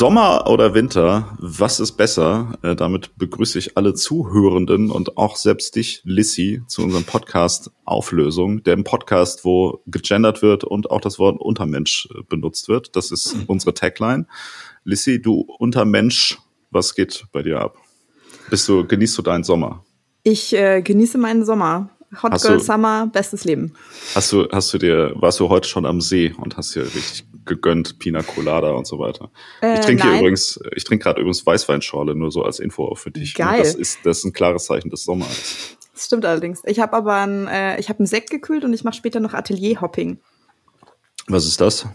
Sommer oder Winter, was ist besser? Äh, damit begrüße ich alle Zuhörenden und auch selbst dich, Lissy, zu unserem Podcast Auflösung, dem Podcast, wo gegendert wird und auch das Wort Untermensch äh, benutzt wird. Das ist unsere Tagline. Lissy, du Untermensch, was geht bei dir ab? Bist du, genießt du deinen Sommer? Ich äh, genieße meinen Sommer. Hot Hast Girl du- Summer, bestes Leben. Hast du, hast du dir, warst du heute schon am See und hast dir richtig gegönnt, Pina Colada und so weiter? Äh, ich trinke hier übrigens, ich trinke gerade übrigens Weißweinschorle, nur so als Info auch für dich. Geil. Das ist, das ist ein klares Zeichen des Sommers. Das stimmt allerdings. Ich habe aber ein, äh, ich habe einen Sekt gekühlt und ich mache später noch Atelierhopping. Was ist das?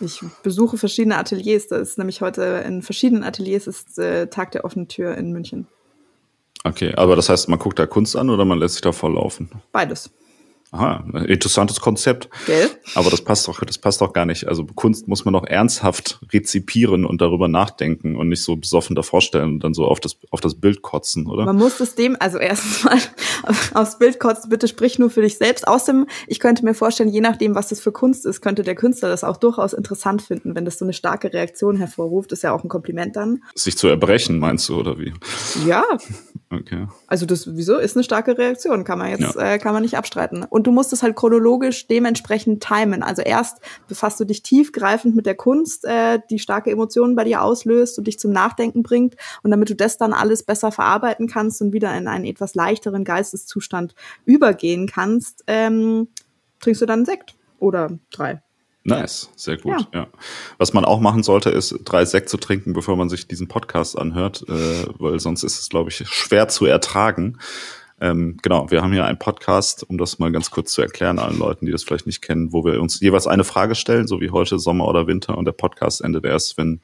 Ich besuche verschiedene Ateliers. Das ist nämlich heute in verschiedenen Ateliers ist äh, Tag der offenen Tür in München. Okay, aber das heißt, man guckt da Kunst an oder man lässt sich da voll laufen? Beides. Aha, interessantes Konzept. Gell? Aber das passt doch, das passt doch gar nicht. Also Kunst muss man doch ernsthaft rezipieren und darüber nachdenken und nicht so besoffen davor stellen und dann so auf das, auf das Bild kotzen, oder? Man muss das dem, also erstens mal aufs Bild kotzen, bitte sprich nur für dich selbst. Außerdem, ich könnte mir vorstellen, je nachdem, was das für Kunst ist, könnte der Künstler das auch durchaus interessant finden, wenn das so eine starke Reaktion hervorruft. Ist ja auch ein Kompliment dann. Sich zu erbrechen, meinst du, oder wie? Ja, Okay. also das, wieso, ist eine starke Reaktion, kann man jetzt, Ja. äh, kann man nicht abstreiten. Und du musst es halt chronologisch dementsprechend timen. Also erst befasst du dich tiefgreifend mit der Kunst, äh, die starke Emotionen bei dir auslöst und dich zum Nachdenken bringt. Und damit du das dann alles besser verarbeiten kannst und wieder in einen etwas leichteren Geisteszustand übergehen kannst, ähm, trinkst du dann einen Sekt oder drei. Nice, sehr gut. Ja. Was man auch machen sollte, ist drei Sekt zu trinken, bevor man sich diesen Podcast anhört, äh, weil sonst ist es, glaube ich, schwer zu ertragen. Ähm, genau, wir haben hier einen Podcast, um das mal ganz kurz zu erklären allen Leuten, die das vielleicht nicht kennen, wo wir uns jeweils eine Frage stellen, so wie heute Sommer oder Winter. Und der Podcast endet erst, wenn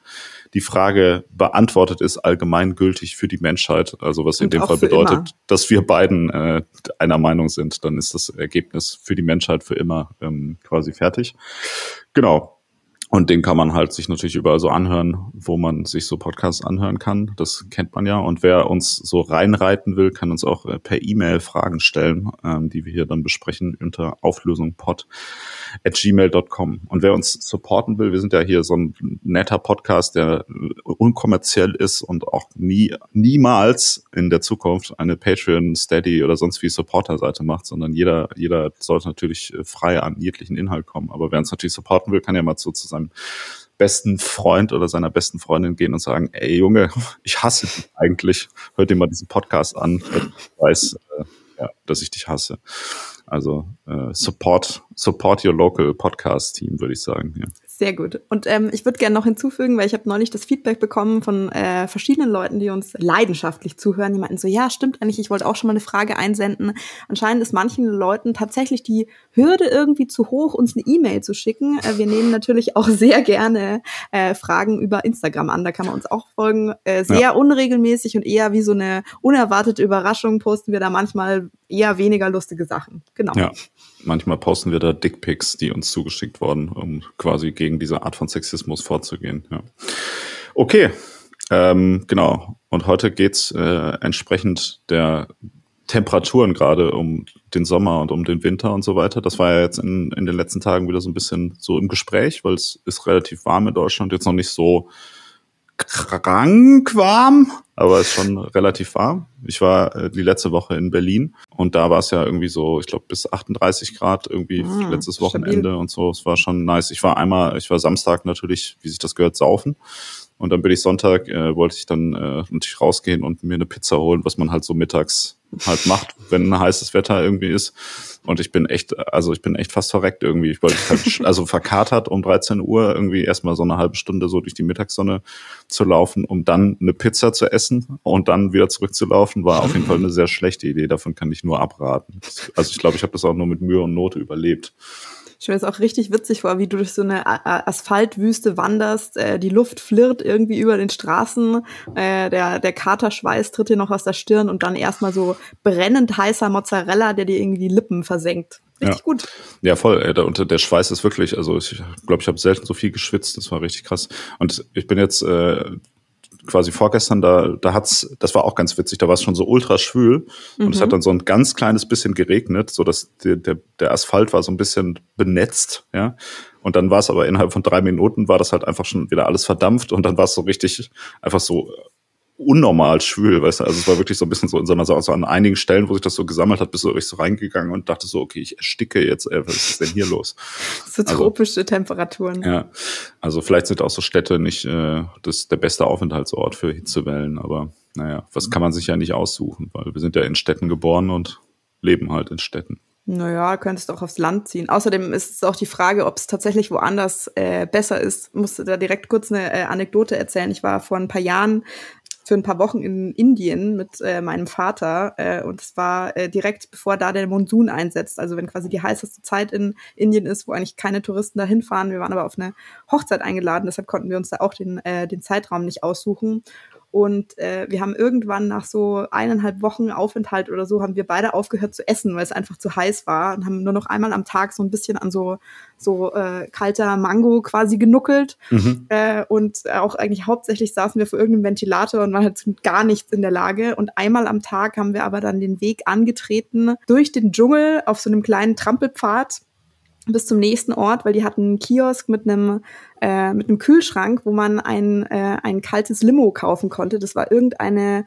die Frage beantwortet ist, allgemeingültig für die Menschheit. Also was in Und dem Fall bedeutet, immer. dass wir beiden äh, einer Meinung sind. Dann ist das Ergebnis für die Menschheit für immer ähm, quasi fertig. Genau. Und den kann man halt sich natürlich überall so anhören, wo man sich so Podcasts anhören kann. Das kennt man ja. Und wer uns so reinreiten will, kann uns auch äh, per E-Mail Fragen stellen, ähm, die wir hier dann besprechen unter auflösungpod at gmail.com. Und wer uns supporten will, wir sind ja hier so ein netter Podcast, der äh, unkommerziell ist und auch nie, niemals in der Zukunft eine Patreon, Steady oder sonst wie Supporter-Seite macht, sondern jeder, jeder sollte natürlich äh, frei an jeglichen Inhalt kommen. Aber wer uns natürlich supporten will, kann ja mal so zu besten Freund oder seiner besten Freundin gehen und sagen, ey Junge, ich hasse dich eigentlich. Hör dir mal diesen Podcast an. Ich weiß, äh, ja, dass ich dich hasse. Also äh, support, support your local podcast team, würde ich sagen. Ja. Sehr gut. Und ähm, ich würde gerne noch hinzufügen, weil ich habe neulich das Feedback bekommen von äh, verschiedenen Leuten, die uns leidenschaftlich zuhören. Die meinten so, ja, stimmt eigentlich, ich wollte auch schon mal eine Frage einsenden. Anscheinend ist manchen Leuten tatsächlich die Hürde irgendwie zu hoch, uns eine E-Mail zu schicken. Äh, wir nehmen natürlich auch sehr gerne äh, Fragen über Instagram an. Da kann man uns auch folgen. Äh, sehr Ja. unregelmäßig und eher wie so eine unerwartete Überraschung posten wir da manchmal eher weniger lustige Sachen. Genau. ja. Manchmal posten wir da Dickpics, die uns zugeschickt wurden, um quasi gegen diese Art von Sexismus vorzugehen. Ja. Okay, ähm, genau. Und heute geht's äh, entsprechend der Temperaturen gerade um den Sommer und um den Winter und so weiter. Das war ja jetzt in, in den letzten Tagen wieder so ein bisschen so im Gespräch, weil es ist relativ warm in Deutschland, jetzt noch nicht so krank warm, aber es ist schon relativ warm. Ich war äh, die letzte Woche in Berlin und da war es ja irgendwie so, ich glaube bis 38 Grad irgendwie Ah, letztes stabil. Wochenende und so. Es war schon nice. Ich war einmal, ich war Samstag natürlich, wie sich das gehört, saufen. Und dann bin ich Sonntag, äh, wollte ich dann äh, natürlich rausgehen und mir eine Pizza holen, was man halt so mittags halt macht, wenn ein heißes Wetter irgendwie ist. Und ich bin echt, also ich bin echt fast verreckt irgendwie. Ich wollte halt, also verkatert um 13 Uhr irgendwie erstmal so eine halbe Stunde so durch die Mittagssonne zu laufen, um dann eine Pizza zu essen und dann wieder zurückzulaufen, war auf jeden Fall eine sehr schlechte Idee. Davon kann ich nur abraten. Also ich glaube, ich habe das auch nur mit Mühe und Not überlebt. Ich stelle mir das auch richtig witzig vor, wie du durch so eine Asphaltwüste wanderst, äh, die Luft flirrt irgendwie über den Straßen, äh, der, der Katerschweiß tritt dir noch aus der Stirn und dann erstmal so brennend heißer Mozzarella, der dir irgendwie die Lippen versenkt. Richtig Ja. gut. Ja, voll. Ey, der, und der Schweiß ist wirklich, also ich glaube, ich habe selten so viel geschwitzt. Das war richtig krass. Und ich bin jetzt äh, quasi vorgestern, da, da hat's, das war auch ganz witzig, da war es schon so ultra schwül mhm. und es hat mhm. dann so ein ganz kleines bisschen geregnet, so dass der, der, der Asphalt war so ein bisschen benetzt, ja. Und dann war es aber innerhalb von drei Minuten war das halt einfach schon wieder alles verdampft und dann war es so richtig einfach so unnormal schwül, weißt du, also es war wirklich so ein bisschen so in so einer, so an einigen Stellen, wo sich das so gesammelt hat, bist du richtig so reingegangen und dachte so, okay, ich ersticke jetzt, ey, was ist denn hier los? So also, tropische Temperaturen. Ja, also vielleicht sind auch so Städte nicht äh, das der beste Aufenthaltsort für Hitzewellen, aber naja, was kann man sich ja nicht aussuchen, weil wir sind ja in Städten geboren und leben halt in Städten. Naja, könntest auch aufs Land ziehen. Außerdem ist es auch die Frage, ob es tatsächlich woanders äh, besser ist. Ich musste da direkt kurz eine äh, Anekdote erzählen. Ich war vor ein paar Jahren für ein paar Wochen in Indien mit äh, meinem Vater äh, und es war äh, direkt bevor da der Monsun einsetzt, also wenn quasi die heißeste Zeit in Indien ist, wo eigentlich keine Touristen dahin fahren. Wir waren aber auf eine Hochzeit eingeladen, deshalb konnten wir uns da auch den, äh, den Zeitraum nicht aussuchen und äh, wir haben irgendwann nach so eineinhalb Wochen Aufenthalt oder so, haben wir beide aufgehört zu essen, weil es einfach zu heiß war und haben nur noch einmal am Tag so ein bisschen an so, so äh, kalter Mango quasi genuckelt. Mhm. Äh, und auch eigentlich hauptsächlich saßen wir vor irgendeinem Ventilator und waren halt gar nichts in der Lage. Und einmal am Tag haben wir aber dann den Weg angetreten durch den Dschungel auf so einem kleinen Trampelpfad bis zum nächsten Ort, weil die hatten einen Kiosk mit einem äh, mit einem Kühlschrank, wo man ein äh, ein kaltes Limo kaufen konnte. Das war irgendeine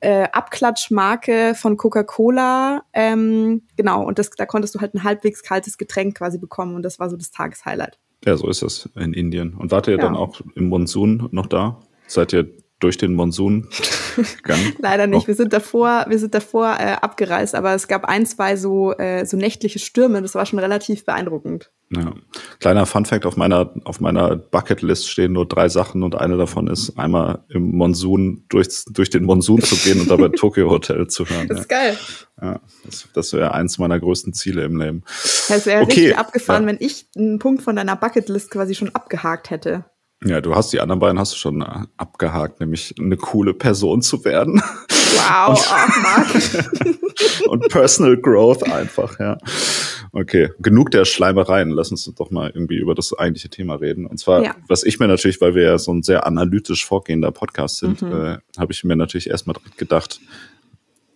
äh, Abklatschmarke von Coca-Cola, ähm, genau. Und das, da konntest du halt ein halbwegs kaltes Getränk quasi bekommen und das war so das Tageshighlight. Ja, so ist das in Indien. Und wart ihr ja. dann auch im Monsun noch da? Seid ihr durch den Monsun gegangen? Leider nicht. Oh. Wir sind davor, wir sind davor äh, abgereist, aber es gab ein, zwei so, äh, so nächtliche Stürme. Das war schon relativ beeindruckend. Ja. Kleiner Funfact auf meiner, auf meiner Bucketlist stehen nur drei Sachen und eine davon ist einmal im Monsun durch, durch den Monsun zu gehen und dabei Tokyo Hotel zu hören. Das ist ja. geil. Ja, das, das wäre eins meiner größten Ziele im Leben. Das wäre okay. richtig abgefahren, ja. wenn ich einen Punkt von deiner Bucketlist quasi schon abgehakt hätte. Ja, du hast die anderen beiden hast du schon äh, abgehakt, nämlich eine coole Person zu werden. Wow, und, und Personal Growth einfach, ja. Okay, genug der Schleimereien. Lass uns doch mal irgendwie über das eigentliche Thema reden. Und zwar, ja. was ich mir natürlich, weil wir ja so ein sehr analytisch vorgehender Podcast sind, mhm. äh, habe ich mir natürlich erstmal gedacht,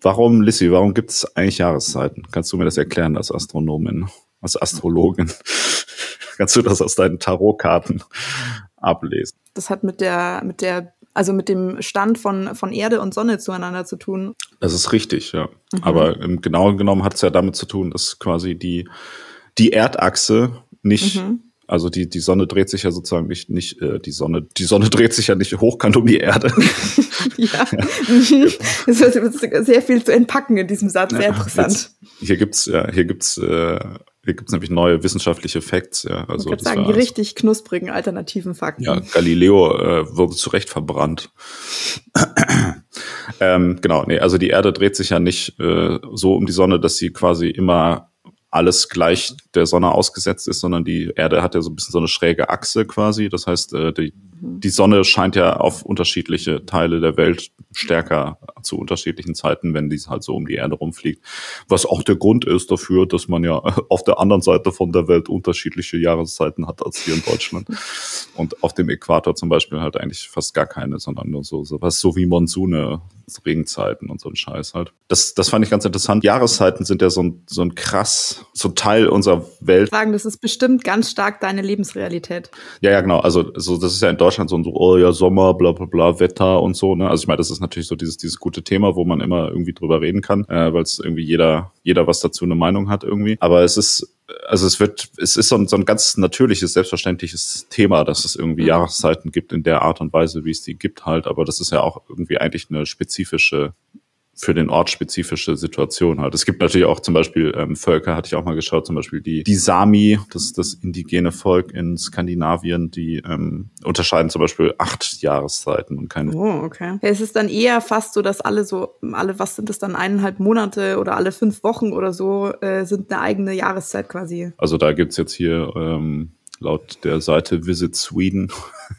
warum, Lissy, warum gibt es eigentlich Jahreszeiten? Kannst du mir das erklären als Astronomin, als Astrologin? Kannst du das aus deinen Tarotkarten ablesen. Das hat mit der, mit der, also mit dem Stand von, von Erde und Sonne zueinander zu tun. Das ist richtig, ja. Mhm. Aber im Genauen genommen hat es ja damit zu tun, dass quasi die, die Erdachse nicht mhm. Also die, die Sonne dreht sich ja sozusagen nicht, nicht äh, die Sonne, die Sonne dreht sich ja nicht hochkant um die Erde. ja. es wird sehr viel zu entpacken in diesem Satz, sehr interessant. Jetzt, hier gibt's ja, hier gibt's äh, hier gibt's nämlich neue wissenschaftliche Facts, ja. Also ich sagen, die richtig knusprigen alternativen Fakten. Ja, Galileo äh, wurde zu Recht verbrannt. ähm, genau, nee, also die Erde dreht sich ja nicht äh, so um die Sonne, dass sie quasi immer alles gleich der Sonne ausgesetzt ist, sondern die Erde hat ja so ein bisschen so eine schräge Achse quasi. Das heißt, äh, die, die Sonne scheint ja auf unterschiedliche Teile der Welt stärker zu unterschiedlichen Zeiten, wenn die halt so um die Erde rumfliegt. Was auch der Grund ist dafür, dass man ja auf der anderen Seite von der Welt unterschiedliche Jahreszeiten hat als hier in Deutschland. Und auf dem Äquator zum Beispiel halt eigentlich fast gar keine, sondern nur so, so was so wie Monsune, Regenzeiten und so ein Scheiß halt. Das, das fand ich ganz interessant. Jahreszeiten sind ja so ein, so ein krass, so Teil unserer Welt. Sagen, das ist bestimmt ganz stark deine Lebensrealität. Ja, ja, genau. Also, so, das ist ja in Deutschland so ein so, oh ja, Sommer, bla, bla, bla, Wetter und so, ne? Also ich meine, das ist natürlich so dieses, dieses gute Thema, wo man immer irgendwie drüber reden kann, äh, weil es irgendwie jeder, jeder was dazu eine Meinung hat irgendwie. Aber es ist, also es wird, es ist so ein, so ein ganz natürliches, selbstverständliches Thema, dass es irgendwie mhm. Jahreszeiten gibt in der Art und Weise, wie es die gibt halt. Aber das ist ja auch irgendwie eigentlich eine spezifische für den Ort spezifische Situation halt. Es gibt natürlich auch zum Beispiel ähm, Völker, hatte ich auch mal geschaut, zum Beispiel die, die Sami, das das indigene Volk in Skandinavien, die ähm, unterscheiden zum Beispiel acht Jahreszeiten und keine. Oh, okay. Ja, es ist dann eher fast so, dass alle so, alle, was sind das dann, eineinhalb Monate oder alle fünf Wochen oder so, äh, sind eine eigene Jahreszeit quasi. Also da gibt's jetzt hier ähm, laut der Seite Visit Sweden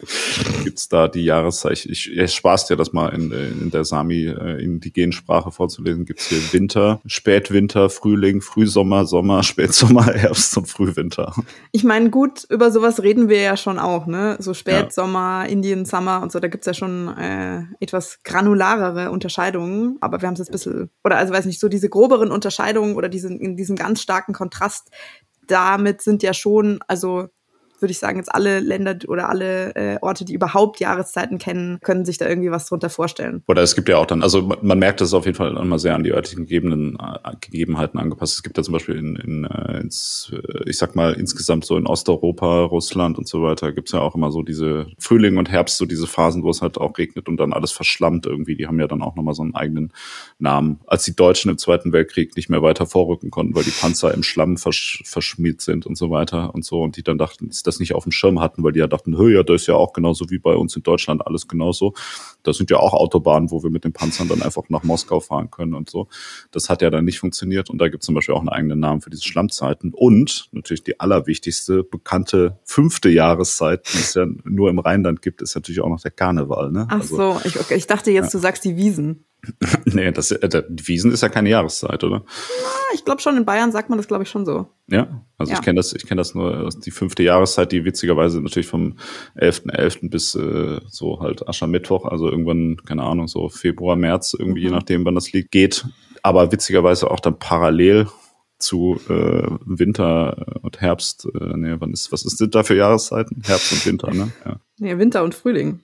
gibt's da die Jahreszeichen. Ich, ich spaß dir das mal in, in der Sami äh, indigenen Sprache vorzulesen. Gibt's hier Winter, Spätwinter, Frühling, Frühsommer, Sommer, Spätsommer, Herbst und Frühwinter. Ich meine, gut, über sowas reden wir ja schon auch, ne? So Spätsommer, ja. Indian Summer und so, da gibt's ja schon äh, etwas granularere Unterscheidungen, aber wir haben es jetzt ein bisschen, oder also weiß nicht, so diese groberen Unterscheidungen oder diesen, in diesem ganz starken Kontrast, damit sind ja schon, also würde ich sagen, jetzt alle Länder oder alle äh, Orte, die überhaupt Jahreszeiten kennen, können sich da irgendwie was drunter vorstellen. Oder es gibt ja auch dann, also man merkt das auf jeden Fall immer sehr an die örtlichen äh, Gegebenheiten angepasst. Es gibt ja zum Beispiel in, in äh, ins, äh, ich sag mal, insgesamt so in Osteuropa, Russland und so weiter, gibt's ja auch immer so diese Frühling und Herbst, so diese Phasen, wo es halt auch regnet und dann alles verschlammt irgendwie. Die haben ja dann auch nochmal so einen eigenen Namen. Als die Deutschen im Zweiten Weltkrieg nicht mehr weiter vorrücken konnten, weil die Panzer im Schlamm versch verschmiert sind und so weiter und so und die dann dachten, ist das nicht auf dem Schirm hatten, weil die ja dachten, ja, das ist ja auch genauso wie bei uns in Deutschland alles genauso. Das sind ja auch Autobahnen, wo wir mit den Panzern dann einfach nach Moskau fahren können und so. Das hat ja dann nicht funktioniert und da gibt es zum Beispiel auch einen eigenen Namen für diese Schlammzeiten. Und natürlich die allerwichtigste, bekannte fünfte Jahreszeit, die es ja nur im Rheinland gibt, ist natürlich auch noch der Karneval. Ne? Ach also, so, ich, okay, ich dachte jetzt, ja. du sagst die Wiesen. nee, das, äh, die Wiesen ist ja keine Jahreszeit, oder? ich glaube schon, in Bayern sagt man das, glaube ich, schon so. Ja, also ja. ich kenne das, ich kenne das nur, die fünfte Jahreszeit, die witzigerweise natürlich vom 11.11. .11. bis äh, so halt Aschermittwoch, also irgendwann, keine Ahnung, so Februar, März, irgendwie, mhm. je nachdem, wann das liegt, geht. Aber witzigerweise auch dann parallel zu äh, Winter und Herbst. Äh, nee, wann ist, was ist das da für Jahreszeiten? Herbst und Winter, ne? Ja. Nee, Winter und Frühling.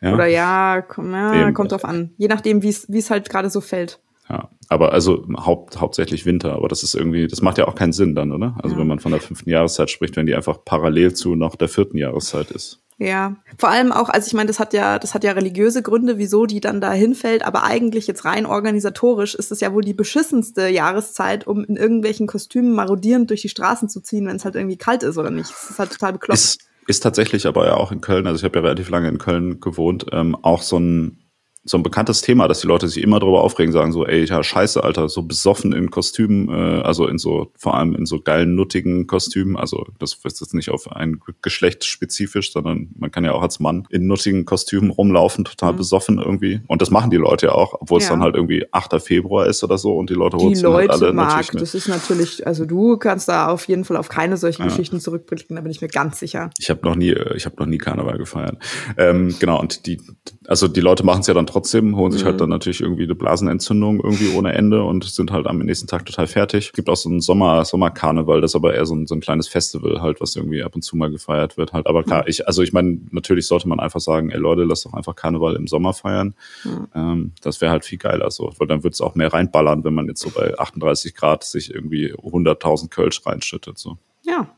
Ja. Oder ja, komm, ja kommt drauf an. Je nachdem, wie es halt gerade so fällt. Ja, aber also haupt, hauptsächlich Winter, aber das ist irgendwie, das macht ja auch keinen Sinn dann, oder? Also ja. wenn man von der fünften Jahreszeit spricht, wenn die einfach parallel zu noch der vierten Jahreszeit ist. Ja, vor allem auch, also ich meine, das hat ja, das hat ja religiöse Gründe, wieso die dann da hinfällt, aber eigentlich jetzt rein organisatorisch ist es ja wohl die beschissenste Jahreszeit, um in irgendwelchen Kostümen marodierend durch die Straßen zu ziehen, wenn es halt irgendwie kalt ist oder nicht. Das ist halt total bekloppt. Ist, ist tatsächlich aber ja auch in Köln, also ich habe ja relativ lange in Köln gewohnt, ähm, auch so ein so ein bekanntes Thema, dass die Leute sich immer darüber aufregen, sagen so, ey, ja, scheiße, Alter, so besoffen in Kostümen, äh, also in so, vor allem in so geilen, nuttigen Kostümen, also das ist jetzt nicht auf ein Geschlecht spezifisch, sondern man kann ja auch als Mann in nuttigen Kostümen rumlaufen, total mhm. besoffen irgendwie. Und das machen die Leute ja auch, obwohl ja. es dann halt irgendwie 8. Februar ist oder so und die Leute Die Leute halt alle mag, das ist natürlich, also du kannst da auf jeden Fall auf keine solchen ja. Geschichten zurückblicken, da bin ich mir ganz sicher. Ich habe noch nie, ich habe noch nie Karneval gefeiert. Ähm, genau, und die, also die Leute machen es ja dann trotzdem, holen sich halt mhm. halt dann natürlich irgendwie eine Blasenentzündung irgendwie ohne Ende und sind halt am nächsten Tag total fertig. Es gibt auch so einen Sommer, Sommerkarneval, das ist aber eher so ein, so ein kleines Festival halt, was irgendwie ab und zu mal gefeiert wird halt. Aber klar, mhm. ich, also ich meine, natürlich sollte man einfach sagen, ey Leute, lasst doch einfach Karneval im Sommer feiern. Mhm. Ähm, das wäre halt viel geiler so, weil dann wird es auch mehr reinballern, wenn man jetzt so bei 38 Grad sich irgendwie 100.000 Kölsch reinschüttet so. Ja,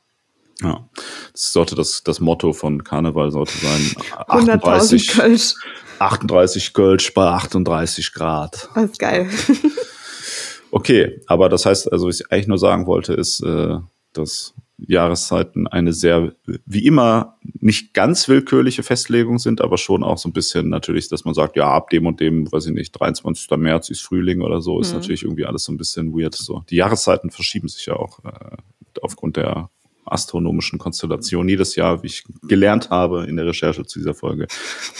ja, das sollte das, das Motto von Karneval sollte sein. 38 Kölsch. 38 Kölsch bei 38 Grad. Das ist geil. okay, aber das heißt, also was ich eigentlich nur sagen wollte, ist, äh, dass Jahreszeiten eine sehr, wie immer, nicht ganz willkürliche Festlegung sind, aber schon auch so ein bisschen natürlich, dass man sagt, ja, ab dem und dem, weiß ich nicht, 23. März ist Frühling oder so, ist mhm. natürlich irgendwie alles so ein bisschen weird. So. Die Jahreszeiten verschieben sich ja auch äh, aufgrund der astronomischen Konstellation jedes Jahr, wie ich gelernt habe in der Recherche zu dieser Folge,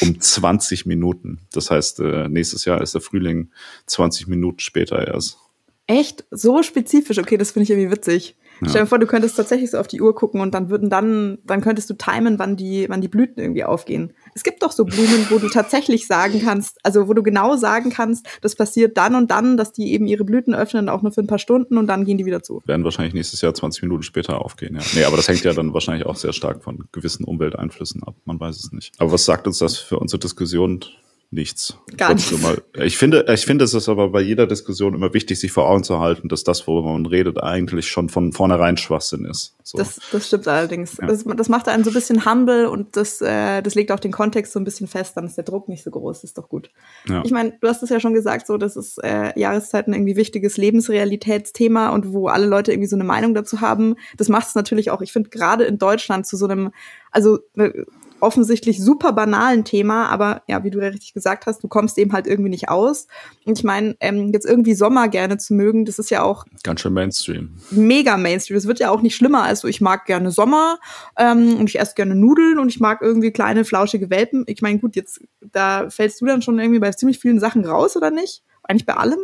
um 20 Minuten. Das heißt, äh, nächstes Jahr ist der Frühling 20 Minuten später erst. Echt? So spezifisch? Okay, das finde ich irgendwie witzig. Ja. Stell dir vor, du könntest tatsächlich so auf die Uhr gucken und dann würden dann, dann könntest du timen, wann die, wann die Blüten irgendwie aufgehen. Es gibt doch so Blumen, wo du tatsächlich sagen kannst, also wo du genau sagen kannst, das passiert dann und dann, dass die eben ihre Blüten öffnen, auch nur für ein paar Stunden und dann gehen die wieder zu. Werden wahrscheinlich nächstes Jahr 20 Minuten später aufgehen, ja. Nee, aber das hängt ja dann wahrscheinlich auch sehr stark von gewissen Umwelteinflüssen ab. Man weiß es nicht. Aber was sagt uns das für unsere Diskussion? Nichts. Gar nichts. Ich finde, ich finde, es ist aber bei jeder Diskussion immer wichtig, sich vor Augen zu halten, dass das, worüber man redet, eigentlich schon von vornherein Schwachsinn ist. So. Das, das stimmt allerdings. Ja. Das, das macht einen so ein bisschen humble und das, äh, das legt auch den Kontext so ein bisschen fest, dann ist der Druck nicht so groß, das ist doch gut. Ja. Ich meine, du hast es ja schon gesagt, so, das ist äh, Jahreszeiten irgendwie wichtiges Lebensrealitätsthema und wo alle Leute irgendwie so eine Meinung dazu haben. Das macht es natürlich auch, ich finde, gerade in Deutschland zu so einem, also äh, offensichtlich super banalen Thema, aber ja, wie du ja richtig gesagt hast, du kommst dem halt irgendwie nicht aus. Und ich meine, ähm, jetzt irgendwie Sommer gerne zu mögen, das ist ja auch ganz schön Mainstream. Mega Mainstream. Es wird ja auch nicht schlimmer als so, ich mag gerne Sommer ähm, und ich esse gerne Nudeln und ich mag irgendwie kleine flauschige Welpen. Ich meine, gut, jetzt da fällst du dann schon irgendwie bei ziemlich vielen Sachen raus, oder nicht? Eigentlich bei allem?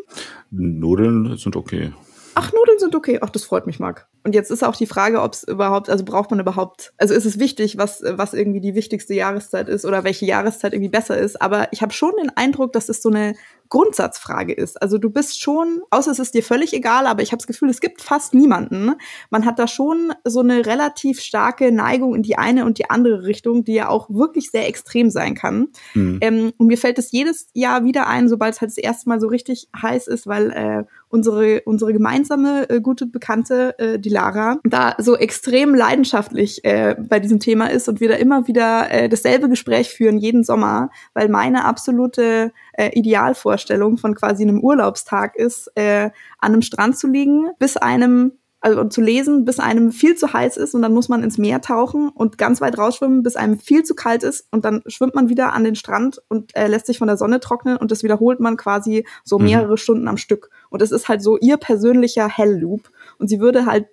Nudeln sind okay. Ach, Nudeln sind okay. Ach, das freut mich, Marc. Und jetzt ist auch die Frage, ob es überhaupt, also braucht man überhaupt, also ist es wichtig, was, was irgendwie die wichtigste Jahreszeit ist oder welche Jahreszeit irgendwie besser ist. Aber ich habe schon den Eindruck, dass es so eine Grundsatzfrage ist. Also du bist schon, außer es ist dir völlig egal, aber ich habe das Gefühl, es gibt fast niemanden. Man hat da schon so eine relativ starke Neigung in die eine und die andere Richtung, die ja auch wirklich sehr extrem sein kann. Mhm. Ähm, und mir fällt es jedes Jahr wieder ein, sobald es halt das erste Mal so richtig heiß ist, weil äh, unsere, unsere gemeinsame äh, gute Bekannte, äh, die Lara, da so extrem leidenschaftlich äh, bei diesem Thema ist und wir da immer wieder äh, dasselbe Gespräch führen, jeden Sommer, weil meine absolute äh, Idealvorstellung von quasi einem Urlaubstag ist, äh, an einem Strand zu liegen, bis einem also zu lesen, bis einem viel zu heiß ist und dann muss man ins Meer tauchen und ganz weit rausschwimmen, bis einem viel zu kalt ist und dann schwimmt man wieder an den Strand und äh, lässt sich von der Sonne trocknen und das wiederholt man quasi so mhm. mehrere mhm. Stunden am Stück. Und es ist halt so ihr persönlicher Hell-Loop und sie würde halt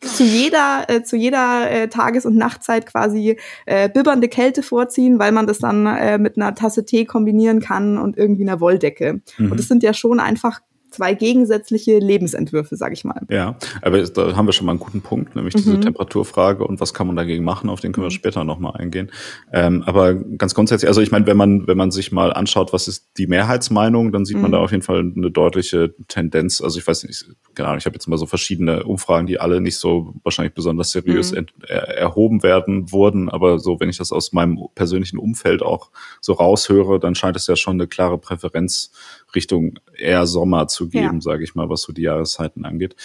zu jeder, äh, zu jeder äh, Tages- und Nachtzeit quasi äh, bibbernde Kälte vorziehen, weil man das dann äh, mit einer Tasse Tee kombinieren kann und irgendwie einer Wolldecke. Mhm. Und das sind ja schon einfach zwei gegensätzliche Lebensentwürfe, sage ich mal. Ja, aber da haben wir schon mal einen guten Punkt, nämlich diese mhm. Temperaturfrage und was kann man dagegen machen, auf den können wir mhm. später nochmal eingehen. Ähm, aber ganz grundsätzlich, also ich meine, wenn man, wenn man sich mal anschaut, was ist die Mehrheitsmeinung, dann sieht mhm. man da auf jeden Fall eine deutliche Tendenz. Also ich weiß nicht, genau, ich habe jetzt mal so verschiedene Umfragen, die alle nicht so wahrscheinlich besonders seriös mhm. er, erhoben werden wurden, aber so, wenn ich das aus meinem persönlichen Umfeld auch so raushöre, dann scheint es ja schon eine klare Präferenz Richtung eher Sommer zu geben, ja. sage ich mal, was so die Jahreszeiten angeht.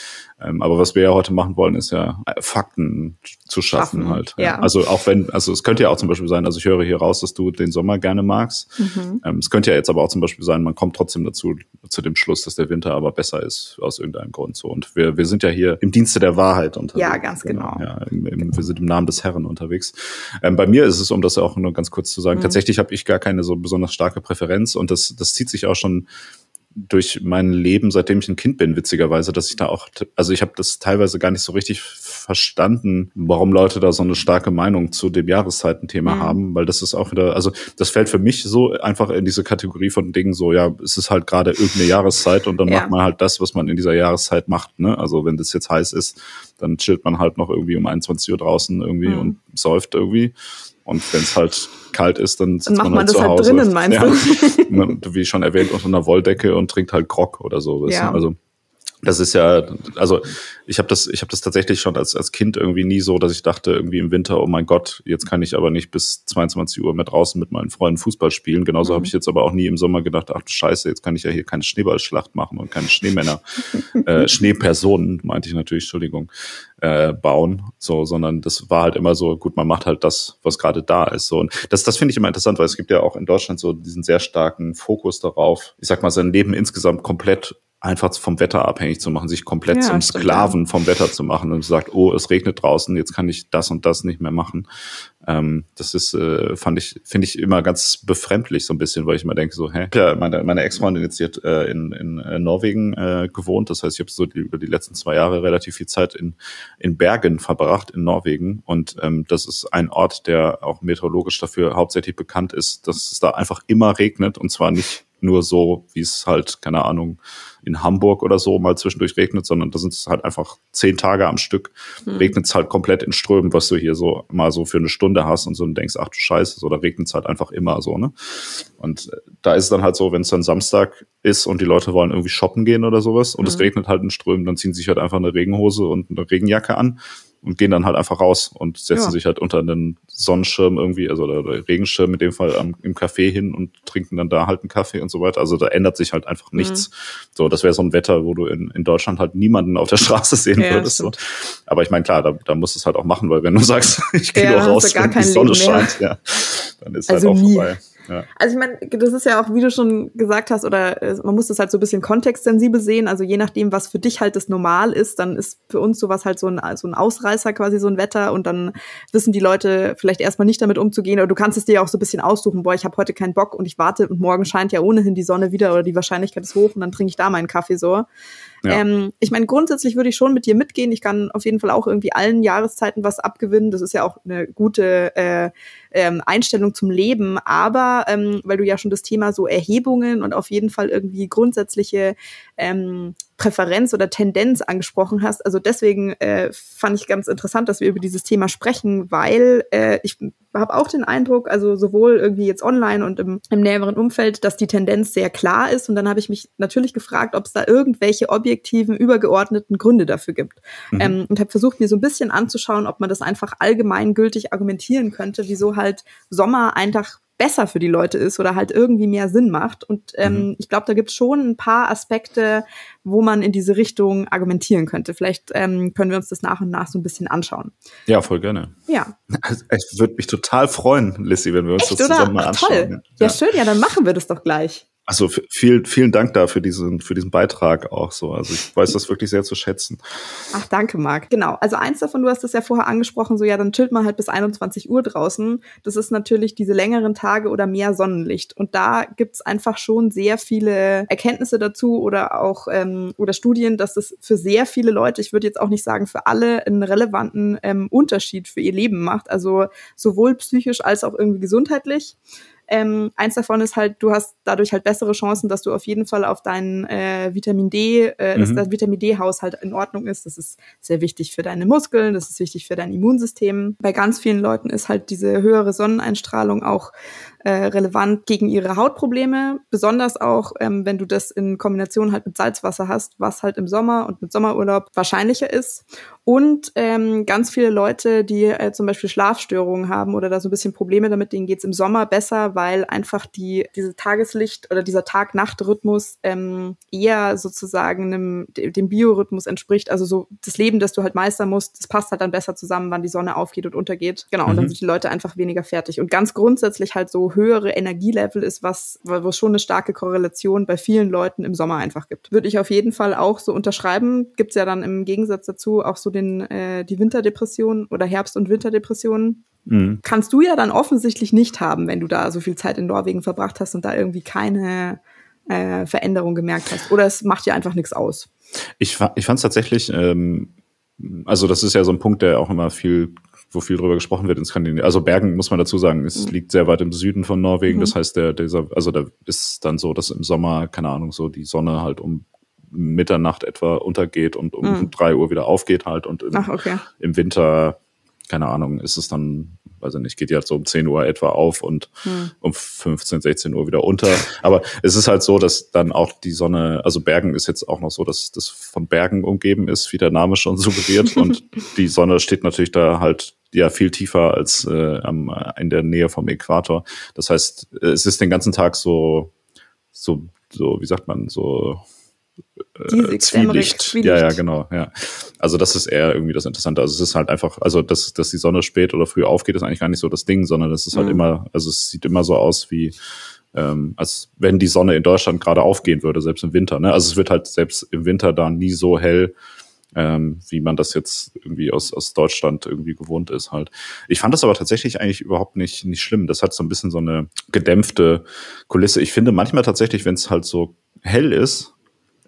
Ähm, aber was wir ja heute machen wollen, ist ja äh, Fakten zu schaffen, schaffen halt. Ja. Also auch wenn, also es könnte ja auch zum Beispiel sein, also ich höre hier raus, dass du den Sommer gerne magst. Mhm. Ähm, es könnte ja jetzt aber auch zum Beispiel sein, man kommt trotzdem dazu, zu dem Schluss, dass der Winter aber besser ist aus irgendeinem Grund so. Und wir, wir sind ja hier im Dienste der Wahrheit unterwegs. Ja, ganz genau. genau. Ja, im, im, wir sind im Namen des Herren unterwegs. Ähm, bei mir ist es, um das auch nur ganz kurz zu sagen, mhm. tatsächlich habe ich gar keine so besonders starke Präferenz und das, das zieht sich auch schon durch mein Leben, seitdem ich ein Kind bin, witzigerweise, dass ich da auch, also ich habe das teilweise gar nicht so richtig verstanden, warum Leute da so eine starke Meinung zu dem Jahreszeitenthema mhm. haben, weil das ist auch wieder, also das fällt für mich so einfach in diese Kategorie von Dingen so, ja, es ist halt gerade irgendeine Jahreszeit und dann ja. macht man halt das, was man in dieser Jahreszeit macht, ne? Also wenn das jetzt heiß ist, dann chillt man halt noch irgendwie um 21 Uhr draußen irgendwie mhm. und säuft irgendwie. Und wenn es halt kalt ist, dann sitzt dann man, halt man zu halt Hause. drinnen, meinst ja. du? Wie schon erwähnt, unter einer Wolldecke und trinkt halt Grog oder so. Ja. Also das ist ja, also ich habe das, ich habe das tatsächlich schon als als Kind irgendwie nie so, dass ich dachte irgendwie im Winter, oh mein Gott, jetzt kann ich aber nicht bis 22 Uhr mehr draußen mit meinen Freunden Fußball spielen. Genauso mhm. habe ich jetzt aber auch nie im Sommer gedacht, ach du Scheiße, jetzt kann ich ja hier keine Schneeballschlacht machen und keine Schneemänner, äh, Schneepersonen, meinte ich natürlich, Entschuldigung, äh, bauen, so, sondern das war halt immer so, gut, man macht halt das, was gerade da ist. So und das, das finde ich immer interessant, weil es gibt ja auch in Deutschland so diesen sehr starken Fokus darauf, ich sag mal, sein Leben insgesamt komplett einfach vom Wetter abhängig zu machen, sich komplett ja, zum Sklaven ja. vom Wetter zu machen und sagt, oh, es regnet draußen, jetzt kann ich das und das nicht mehr machen. Ähm, das ist, äh, fand ich, finde ich immer ganz befremdlich so ein bisschen, weil ich immer denke so, hä, ja, meine, meine Ex-Freundin jetzt hier äh, in, in äh, Norwegen äh, gewohnt, das heißt, ich habe so die, über die letzten zwei Jahre relativ viel Zeit in, in Bergen verbracht in Norwegen und ähm, das ist ein Ort, der auch meteorologisch dafür hauptsächlich bekannt ist, dass es da einfach immer regnet und zwar nicht nur so, wie es halt, keine Ahnung, in Hamburg oder so mal zwischendurch regnet, sondern da sind es halt einfach zehn Tage am Stück, mhm. regnet es halt komplett in Strömen, was du hier so mal so für eine Stunde hast und so und denkst, ach du Scheiße, so da regnet es halt einfach immer so, ne? Und äh, da ist es dann halt so, wenn es dann Samstag ist und die Leute wollen irgendwie shoppen gehen oder sowas und mhm. es regnet halt in Strömen, dann ziehen sie sich halt einfach eine Regenhose und eine Regenjacke an und gehen dann halt einfach raus und setzen ja. sich halt unter einen Sonnenschirm irgendwie, also der Regenschirm in dem Fall am, im Café hin und trinken dann da halt einen Kaffee und so weiter. Also da ändert sich halt einfach nichts. Mhm. So, das wäre so ein Wetter, wo du in, in Deutschland halt niemanden auf der Straße sehen ja, würdest. So. Aber ich meine, klar, da, da musst du es halt auch machen, weil wenn du sagst, ich gehe ja, nur raus, wenn die Sonne scheint, ja, dann ist halt also halt auch nie. vorbei. Ja. Also ich meine, das ist ja auch, wie du schon gesagt hast, oder äh, man muss das halt so ein bisschen kontextsensibel sehen. Also je nachdem, was für dich halt das Normal ist, dann ist für uns sowas halt so ein, so ein Ausreißer quasi so ein Wetter und dann wissen die Leute vielleicht erstmal nicht damit umzugehen. Oder du kannst es dir auch so ein bisschen aussuchen, boah, ich habe heute keinen Bock und ich warte und morgen scheint ja ohnehin die Sonne wieder oder die Wahrscheinlichkeit ist hoch und dann trinke ich da meinen Kaffee so. Ähm, ich meine, grundsätzlich würde ich schon mit dir mitgehen. Ich kann auf jeden Fall auch irgendwie allen Jahreszeiten was abgewinnen. Das ist ja auch eine gute äh, ähm, Einstellung zum Leben. Aber ähm, weil du ja schon das Thema so Erhebungen und auf jeden Fall irgendwie grundsätzliche ähm, Präferenz oder Tendenz angesprochen hast. Also deswegen äh, fand ich ganz interessant, dass wir über dieses Thema sprechen, weil äh, ich habe auch den Eindruck, also sowohl irgendwie jetzt online und im, im näheren Umfeld, dass die Tendenz sehr klar ist. Und dann habe ich mich natürlich gefragt, ob es da irgendwelche objektiven, übergeordneten Gründe dafür gibt. Mhm. Ähm, und habe versucht, mir so ein bisschen anzuschauen, ob man das einfach allgemeingültig argumentieren könnte, wieso halt Sommer einfach besser für die Leute ist oder halt irgendwie mehr Sinn macht. Und ähm, mhm. ich glaube, da gibt es schon ein paar Aspekte, wo man in diese Richtung argumentieren könnte. Vielleicht ähm, können wir uns das nach und nach so ein bisschen anschauen. Ja, voll gerne. Ja. Es würde mich total freuen, Lissy, wenn wir uns Echt, das zusammen mal anschauen. Toll. Ja. ja, schön, ja, dann machen wir das doch gleich. Also vielen, vielen Dank da für diesen, für diesen Beitrag auch so. Also ich weiß das wirklich sehr zu schätzen. Ach, danke, Marc. Genau. Also eins davon, du hast das ja vorher angesprochen, so ja, dann chillt man halt bis 21 Uhr draußen. Das ist natürlich diese längeren Tage oder mehr Sonnenlicht. Und da gibt's einfach schon sehr viele Erkenntnisse dazu oder auch ähm, oder Studien, dass es für sehr viele Leute, ich würde jetzt auch nicht sagen für alle, einen relevanten ähm, Unterschied für ihr Leben macht. Also sowohl psychisch als auch irgendwie gesundheitlich. Ähm, eins davon ist halt, du hast dadurch halt bessere Chancen, dass du auf jeden Fall auf deinen äh, Vitamin D, äh, mhm. dass der Vitamin D-Haushalt in Ordnung ist. Das ist sehr wichtig für deine Muskeln, das ist wichtig für dein Immunsystem. Bei ganz vielen Leuten ist halt diese höhere Sonneneinstrahlung auch äh, relevant gegen ihre Hautprobleme, besonders auch, ähm, wenn du das in Kombination halt mit Salzwasser hast, was halt im Sommer und mit Sommerurlaub wahrscheinlicher ist. Und ähm, ganz viele Leute, die äh, zum Beispiel Schlafstörungen haben oder da so ein bisschen Probleme damit, denen geht's im Sommer besser, weil einfach die diese Tageslicht oder dieser Tag-Nacht-Rhythmus ähm, eher sozusagen einem, dem Biorhythmus entspricht. Also so das Leben, das du halt meistern musst, das passt halt dann besser zusammen, wann die Sonne aufgeht und untergeht. Genau, mhm. und dann mhm. sind die Leute einfach weniger fertig. Und ganz grundsätzlich halt so höhere Energielevel ist, was, wo es schon eine starke Korrelation bei vielen Leuten im Sommer einfach gibt. Würde ich auf jeden Fall auch so unterschreiben. Gibt es ja dann im Gegensatz dazu auch so den, äh, die Winterdepression oder Herbst- und Winterdepressionen. Mhm. Kannst du ja dann offensichtlich nicht haben, wenn du da so viel Zeit in Norwegen verbracht hast und da irgendwie keine äh, Veränderung gemerkt hast. Oder es macht dir einfach nichts aus. Ich, ich fand es tatsächlich, ähm, also das ist ja so ein Punkt, der auch immer viel wo viel drüber gesprochen wird in Skandinavien. Also Bergen muss man dazu sagen, es mhm. liegt sehr weit im Süden von Norwegen. Mhm. Das heißt, der, dieser, also da ist dann so, dass im Sommer, keine Ahnung, so die Sonne halt um Mitternacht etwa untergeht und um mhm. drei Uhr wieder aufgeht halt und im, Ach, okay. im Winter, keine Ahnung, ist es dann weiß ich nicht, geht ja so um 10 Uhr etwa auf und hm. um 15, 16 Uhr wieder unter. Aber es ist halt so, dass dann auch die Sonne, also Bergen ist jetzt auch noch so, dass das von Bergen umgeben ist, wie der Name schon suggeriert. und die Sonne steht natürlich da halt ja viel tiefer als äh, am, in der Nähe vom Äquator. Das heißt, es ist den ganzen Tag so, so, so, wie sagt man, so äh, Zwielicht. Zwielicht. Ja, ja, genau, ja. Also das ist eher irgendwie das Interessante. Also es ist halt einfach, also dass, dass die Sonne spät oder früh aufgeht, ist eigentlich gar nicht so das Ding, sondern es ist halt mhm. immer, also es sieht immer so aus wie, ähm, als wenn die Sonne in Deutschland gerade aufgehen würde, selbst im Winter. Ne? Also es wird halt selbst im Winter da nie so hell, ähm, wie man das jetzt irgendwie aus, aus Deutschland irgendwie gewohnt ist halt. Ich fand das aber tatsächlich eigentlich überhaupt nicht, nicht schlimm. Das hat so ein bisschen so eine gedämpfte Kulisse. Ich finde manchmal tatsächlich, wenn es halt so hell ist,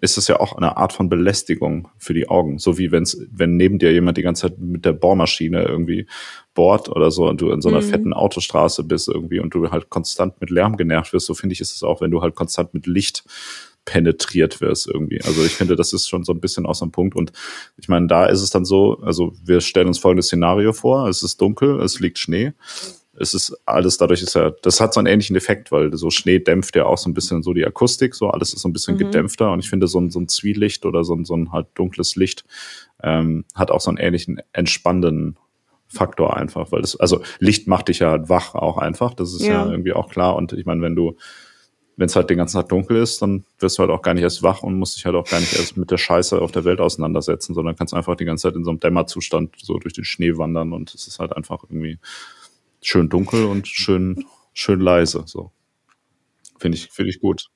ist das ja auch eine Art von Belästigung für die Augen. So wie wenn's, wenn neben dir jemand die ganze Zeit mit der Bohrmaschine irgendwie bohrt oder so und du in so einer mhm. fetten Autostraße bist irgendwie und du halt konstant mit Lärm genervt wirst. So finde ich ist es auch, wenn du halt konstant mit Licht penetriert wirst irgendwie. Also ich finde, das ist schon so ein bisschen aus dem Punkt. Und ich meine, da ist es dann so, also wir stellen uns folgendes Szenario vor, es ist dunkel, es liegt Schnee es ist alles dadurch ist ja, das hat so einen ähnlichen Effekt, weil so Schnee dämpft ja auch so ein bisschen so die Akustik, so alles ist so ein bisschen mhm. gedämpfter und ich finde so ein, so ein Zwielicht oder so ein, so ein halt dunkles Licht ähm, hat auch so einen ähnlichen entspannenden Faktor einfach, weil das, also Licht macht dich ja wach auch einfach, das ist ja, ja irgendwie auch klar und ich meine, wenn du wenn es halt den ganzen Tag dunkel ist, dann wirst du halt auch gar nicht erst wach und musst dich halt auch gar nicht erst mit der Scheiße auf der Welt auseinandersetzen, sondern kannst einfach die ganze Zeit in so einem Dämmerzustand so durch den Schnee wandern und es ist halt einfach irgendwie schön dunkel und schön, schön leise. So. Finde ich, finde ich gut.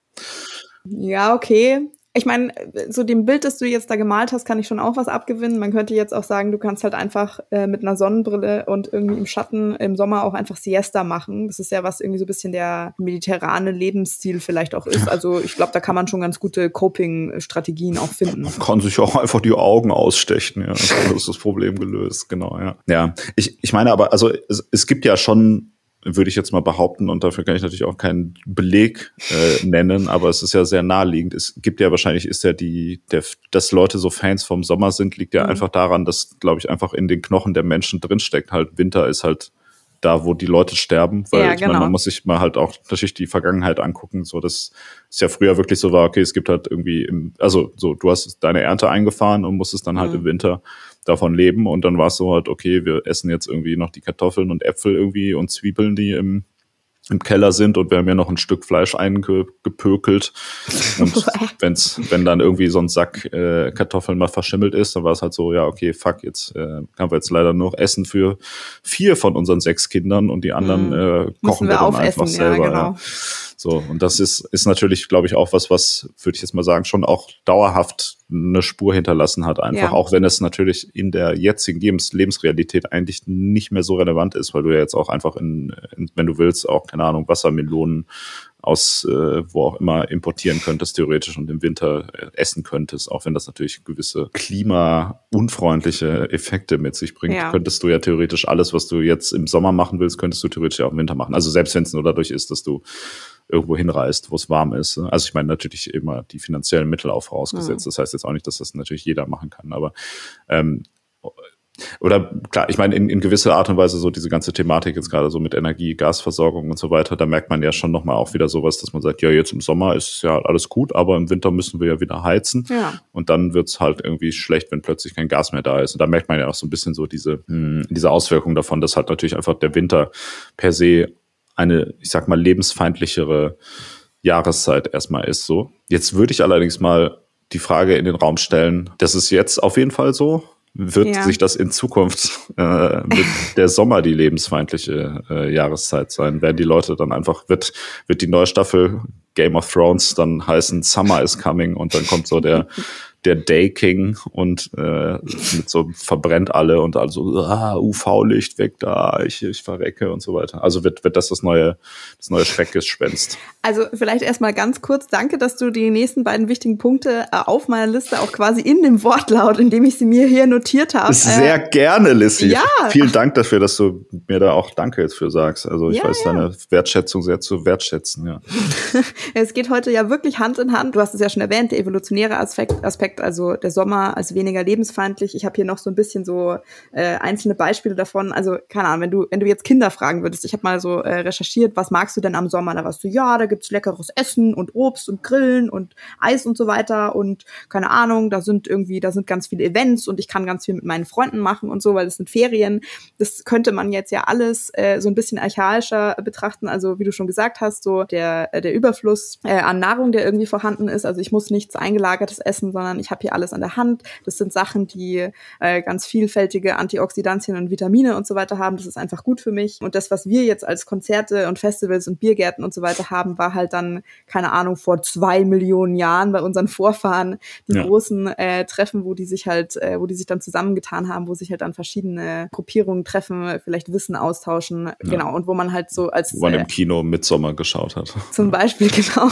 Ja, okay ich meine, so dem Bild, das du jetzt da gemalt hast, kann ich schon auch was abgewinnen. Man könnte jetzt auch sagen, du kannst halt einfach äh, mit einer Sonnenbrille und irgendwie im Schatten im Sommer auch einfach Siesta machen. Das ist ja was irgendwie so ein bisschen der mediterrane Lebensstil vielleicht auch ist. Also ich glaube, da kann man schon ganz gute Coping-Strategien auch finden. Man kann sich auch einfach die Augen ausstechen, ja. Das ist das Problem gelöst, genau, ja. Ja, ich, ich meine aber, also es, es gibt ja schon würde ich jetzt mal behaupten, und dafür kann ich natürlich auch keinen Beleg äh, nennen, aber es ist ja sehr naheliegend. Es gibt ja wahrscheinlich, ist ja die, der, dass Leute so Fans vom Sommer sind, liegt ja mhm. einfach daran, dass, glaube ich, einfach in den Knochen der Menschen drinsteckt. Halt, Winter ist halt da, wo die Leute sterben, weil ja, ich genau. meine, man muss sich mal halt auch natürlich die Vergangenheit angucken, so dass es ja früher wirklich so war, okay, es gibt halt irgendwie im, also so, du hast deine Ernte eingefahren und musstest dann halt mhm. im Winter davon leben. Und dann war es so halt, okay, wir essen jetzt irgendwie noch die Kartoffeln und Äpfel irgendwie und Zwiebeln, die im, im Keller sind und wir haben ja noch ein Stück Fleisch eingepökelt. Und wenn's, wenn dann irgendwie so ein Sack äh, Kartoffeln mal verschimmelt ist, dann war es halt so, ja, okay, fuck, jetzt äh, haben wir jetzt leider noch Essen für vier von unseren sechs Kindern und die anderen mhm. äh, kochen wir, wir dann einfach selber. Ja, genau. ja. So, und das ist, ist natürlich, glaube ich, auch was, was, würde ich jetzt mal sagen, schon auch dauerhaft eine Spur hinterlassen hat, einfach, ja. auch wenn es natürlich in der jetzigen Lebens Lebensrealität eigentlich nicht mehr so relevant ist, weil du ja jetzt auch einfach in, in wenn du willst, auch, keine Ahnung, Wassermelonen aus äh, wo auch immer importieren könntest, theoretisch und im Winter äh, essen könntest, auch wenn das natürlich gewisse klimaunfreundliche Effekte mit sich bringt, ja. könntest du ja theoretisch alles, was du jetzt im Sommer machen willst, könntest du theoretisch auch im Winter machen. Also selbst wenn es nur dadurch ist, dass du irgendwo hinreist, wo es warm ist. Also ich meine natürlich immer die finanziellen Mittel auch vorausgesetzt. Mhm. Das heißt jetzt auch nicht, dass das natürlich jeder machen kann, aber ähm, oder klar, ich meine, in, in gewisser Art und Weise so diese ganze Thematik jetzt gerade so mit Energie, Gasversorgung und so weiter, da merkt man ja schon nochmal auch wieder sowas, dass man sagt, ja, jetzt im Sommer ist ja alles gut, aber im Winter müssen wir ja wieder heizen. Ja. Und dann wird's halt irgendwie schlecht, wenn plötzlich kein Gas mehr da ist. Und da merkt man ja auch so ein bisschen so diese, mh, hm, diese Auswirkung davon, dass halt natürlich einfach der Winter per se eine, ich sag mal, lebensfeindlichere Jahreszeit erstmal ist so. Jetzt würde ich allerdings mal die Frage in den Raum stellen, das ist jetzt auf jeden Fall so. Wird ja. sich das in Zukunft äh, mit der Sommer die lebensfeindliche äh, Jahreszeit sein? Werden die Leute dann einfach, wird, wird die neue Staffel Game of Thrones dann heißen Summer is coming und dann kommt so der der Day King und äh, mit so verbrennt alle und also ah, UV-Licht weg da, ich, ich verrecke und so weiter. Also wird, wird das das neue, das neue Schreckgespenst. Also vielleicht erstmal ganz kurz, danke, dass du die nächsten beiden wichtigen Punkte äh, auf meiner Liste auch quasi in dem Wortlaut, in dem ich sie mir hier notiert habe. Sehr äh, gerne, Lissy. Ja. Vielen Dank dafür, dass du mir da auch Danke jetzt für sagst. Also ich ja, weiß ja. deine Wertschätzung sehr zu wertschätzen, ja. es geht heute ja wirklich Hand in Hand. Du hast es ja schon erwähnt, der evolutionäre Aspekt, Aspekt Aspekt, also der Sommer als weniger lebensfeindlich. Ich habe hier noch so ein bisschen so äh, einzelne Beispiele davon. Also keine Ahnung, wenn du wenn du jetzt Kinder fragen würdest, ich habe mal so äh, recherchiert, was magst du denn am Sommer? Da warst du ja, da gibt's leckeres Essen und Obst und Grillen und Eis und so weiter und keine Ahnung, da sind irgendwie da sind ganz viele Events und ich kann ganz viel mit meinen Freunden machen und so, weil es sind Ferien. Das könnte man jetzt ja alles äh, so ein bisschen archaischer betrachten. Also wie du schon gesagt hast, so der der Überfluss äh, an Nahrung, der irgendwie vorhanden ist. Also ich muss nichts eingelagertes essen, sondern ich habe hier alles an der Hand. Das sind Sachen, die äh, ganz vielfältige Antioxidantien und Vitamine und so weiter haben. Das ist einfach gut für mich. Und das, was wir jetzt als Konzerte und Festivals und Biergärten und so weiter haben, war halt dann, keine Ahnung, vor zwei Millionen Jahren bei unseren Vorfahren die ja. großen äh, Treffen, wo die sich halt, äh, wo die sich dann zusammengetan haben, wo sich halt dann verschiedene Gruppierungen treffen, vielleicht Wissen austauschen, ja. genau, und wo man halt so als wo man äh, im Kino Midsommer geschaut hat. Zum Beispiel, genau,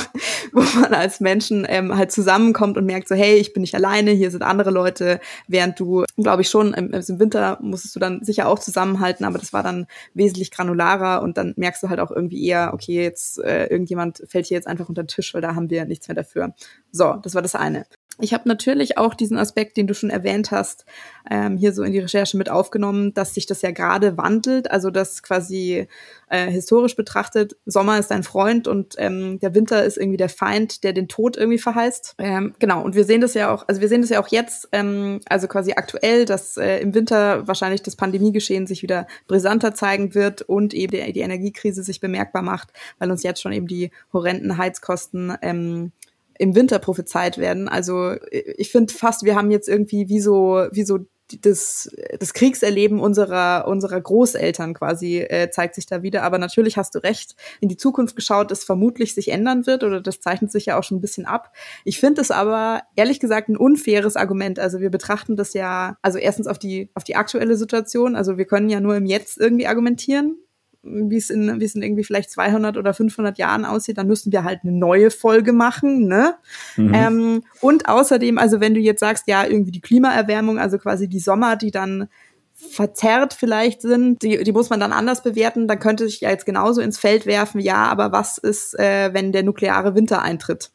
wo man als Menschen ähm, halt zusammenkommt und merkt so, hey, ich bin bin nicht alleine, hier sind andere Leute, während du, glaube ich schon, im, im Winter musstest du dann sicher auch zusammenhalten, aber das war dann wesentlich granularer und dann merkst du halt auch irgendwie eher, okay, jetzt äh, irgendjemand fällt hier jetzt einfach unter den Tisch, weil da haben wir nichts mehr dafür. So, das war das eine. Ich habe natürlich auch diesen Aspekt, den du schon erwähnt hast, ähm, hier so in die Recherche mit aufgenommen, dass sich das ja gerade wandelt. Also dass quasi äh, historisch betrachtet, Sommer ist dein Freund und ähm, der Winter ist irgendwie der Feind, der den Tod irgendwie verheißt. Ähm, genau, und wir sehen das ja auch, also wir sehen das ja auch jetzt, ähm, also quasi aktuell, dass äh, im Winter wahrscheinlich das Pandemiegeschehen sich wieder brisanter zeigen wird und eben die, die Energiekrise sich bemerkbar macht, weil uns jetzt schon eben die horrenden Heizkosten ähm, im Winter prophezeit werden. Also ich finde fast, wir haben jetzt irgendwie wie so, wie so das, das Kriegserleben unserer, unserer Großeltern quasi äh, zeigt sich da wieder. Aber natürlich hast du recht, in die Zukunft geschaut, das vermutlich sich ändern wird oder das zeichnet sich ja auch schon ein bisschen ab. Ich finde es aber ehrlich gesagt ein unfaires Argument. Also wir betrachten das ja, also erstens auf die, auf die aktuelle Situation. Also wir können ja nur im Jetzt irgendwie argumentieren wie es in, wie es in irgendwie vielleicht 200 oder 500 Jahren aussieht, dann müssen wir halt eine neue Folge machen, ne? Mhm. Ähm, und außerdem, also wenn du jetzt sagst, ja, irgendwie die Klimaerwärmung, also quasi die Sommer, die dann verzerrt vielleicht sind, die, die muss man dann anders bewerten, dann könnte ich ja jetzt genauso ins Feld werfen, ja, aber was ist, äh, wenn der nukleare Winter eintritt?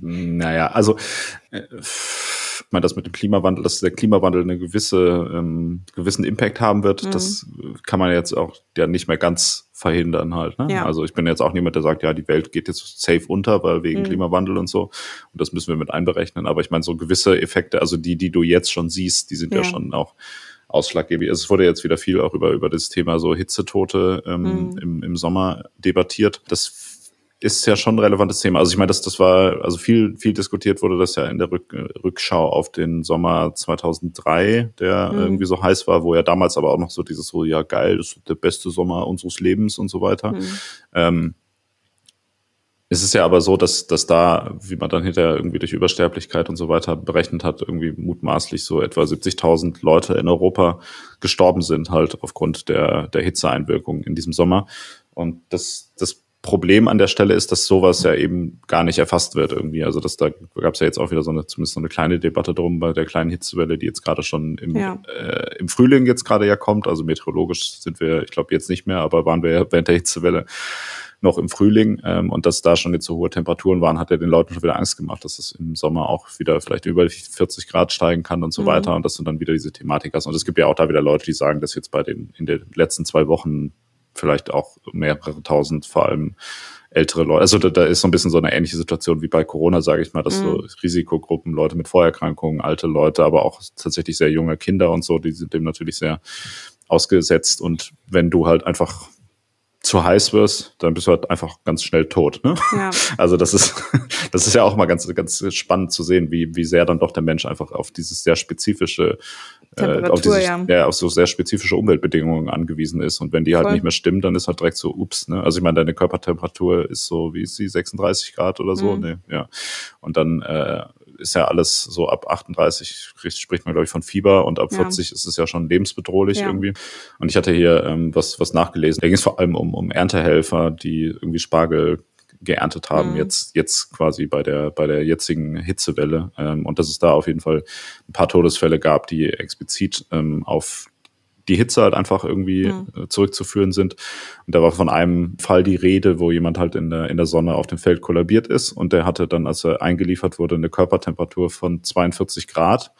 Naja, also äh, ich meine, das mit dem Klimawandel, dass der Klimawandel eine gewisse, ähm, gewissen Impact haben wird, mhm. das kann man jetzt auch ja nicht mehr ganz verhindern halt. Ne? Ja. Also ich bin jetzt auch niemand, der sagt, ja, die Welt geht jetzt safe unter, weil wegen mhm. Klimawandel und so. Und das müssen wir mit einberechnen. Aber ich meine, so gewisse Effekte, also die, die du jetzt schon siehst, die sind ja, ja schon auch ausschlaggebend. Es wurde jetzt wieder viel auch über, über das Thema so Hitzetote ähm, mhm. im, im Sommer debattiert. Das ist ja schon ein relevantes Thema. Also ich meine, das, das war, also viel, viel diskutiert wurde das ja in der Rück, Rückschau auf den Sommer 2003, der mhm. irgendwie so heiß war, wo ja damals aber auch noch so dieses so, ja geil, das ist der beste Sommer unseres Lebens und so weiter. Mhm. Ähm, es ist ja aber so, dass, dass da, wie man dann hinterher irgendwie durch Übersterblichkeit und so weiter berechnet hat, irgendwie mutmaßlich so etwa 70.000 Leute in Europa gestorben sind halt aufgrund der, der Hitzeeinwirkung in diesem Sommer. Und das, das Problem an der Stelle ist, dass sowas ja eben gar nicht erfasst wird irgendwie. Also dass da gab es ja jetzt auch wieder so eine, zumindest so eine kleine Debatte drum bei der kleinen Hitzewelle, die jetzt gerade schon im, ja. äh, im Frühling jetzt gerade ja kommt. Also meteorologisch sind wir, ich glaube jetzt nicht mehr, aber waren wir ja während der Hitzewelle noch im Frühling ähm, und dass da schon jetzt so hohe Temperaturen waren, hat ja den Leuten schon wieder Angst gemacht, dass es im Sommer auch wieder vielleicht über 40 Grad steigen kann und so mhm. weiter und dass du dann wieder diese Thematik hast. Und es gibt ja auch da wieder Leute, die sagen, dass jetzt bei den in den letzten zwei Wochen vielleicht auch mehrere tausend, vor allem ältere Leute. Also da, da ist so ein bisschen so eine ähnliche Situation wie bei Corona, sage ich mal, dass mhm. so Risikogruppen, Leute mit Vorerkrankungen, alte Leute, aber auch tatsächlich sehr junge Kinder und so, die sind dem natürlich sehr ausgesetzt. Und wenn du halt einfach zu heiß wirst, dann bist du halt einfach ganz schnell tot. Ne? Ja. Also das ist, das ist ja auch mal ganz, ganz spannend zu sehen, wie, wie sehr dann doch der Mensch einfach auf dieses sehr spezifische, äh, auf, dieses, ja. ja. auf so sehr spezifische Umweltbedingungen angewiesen ist. Und wenn die halt Voll. nicht mehr stimmen, dann ist halt direkt so, ups, ne? Also ich meine, deine Körpertemperatur ist so, wie ist sie, 36 Grad oder so? Mhm. Nee, ja. Und dann äh, ist ja alles so ab 38 spricht man, glaube ich, von Fieber und ab ja. 40 ist es ja schon lebensbedrohlich ja. irgendwie. Und ich hatte hier ähm, was, was nachgelesen. Da ging es vor allem um, um Erntehelfer, die irgendwie Spargel geerntet haben, mhm. jetzt, jetzt quasi bei der, bei der jetzigen Hitzewelle. Ähm, und dass es da auf jeden Fall ein paar Todesfälle gab, die explizit ähm, auf die Hitze halt einfach irgendwie mhm. Zurückzuführen sind. Und da war von einem Fall die Rede, wo jemand halt in der, in der Sonne auf dem Feld kollabiert ist und der hatte dann, als er eingeliefert wurde, eine Körpertemperatur von 42 Grad.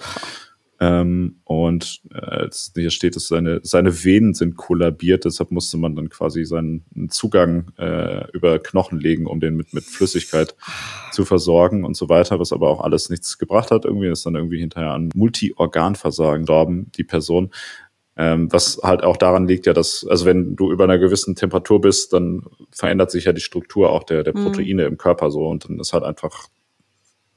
Ähm, und äh, hier steht es, seine, seine Venen sind kollabiert, deshalb musste man dann quasi seinen Zugang äh, über Knochen legen, um den mit, mit Flüssigkeit zu versorgen und so weiter, was aber auch alles nichts gebracht hat. Irgendwie ist dann irgendwie hinterher an Multi-Organversagen gestorben, die Person. Ähm, was halt auch daran liegt ja, dass, also wenn du über einer gewissen Temperatur bist, dann verändert sich ja die Struktur auch der, der mhm. Proteine mhm. im Körper so und dann ist halt einfach,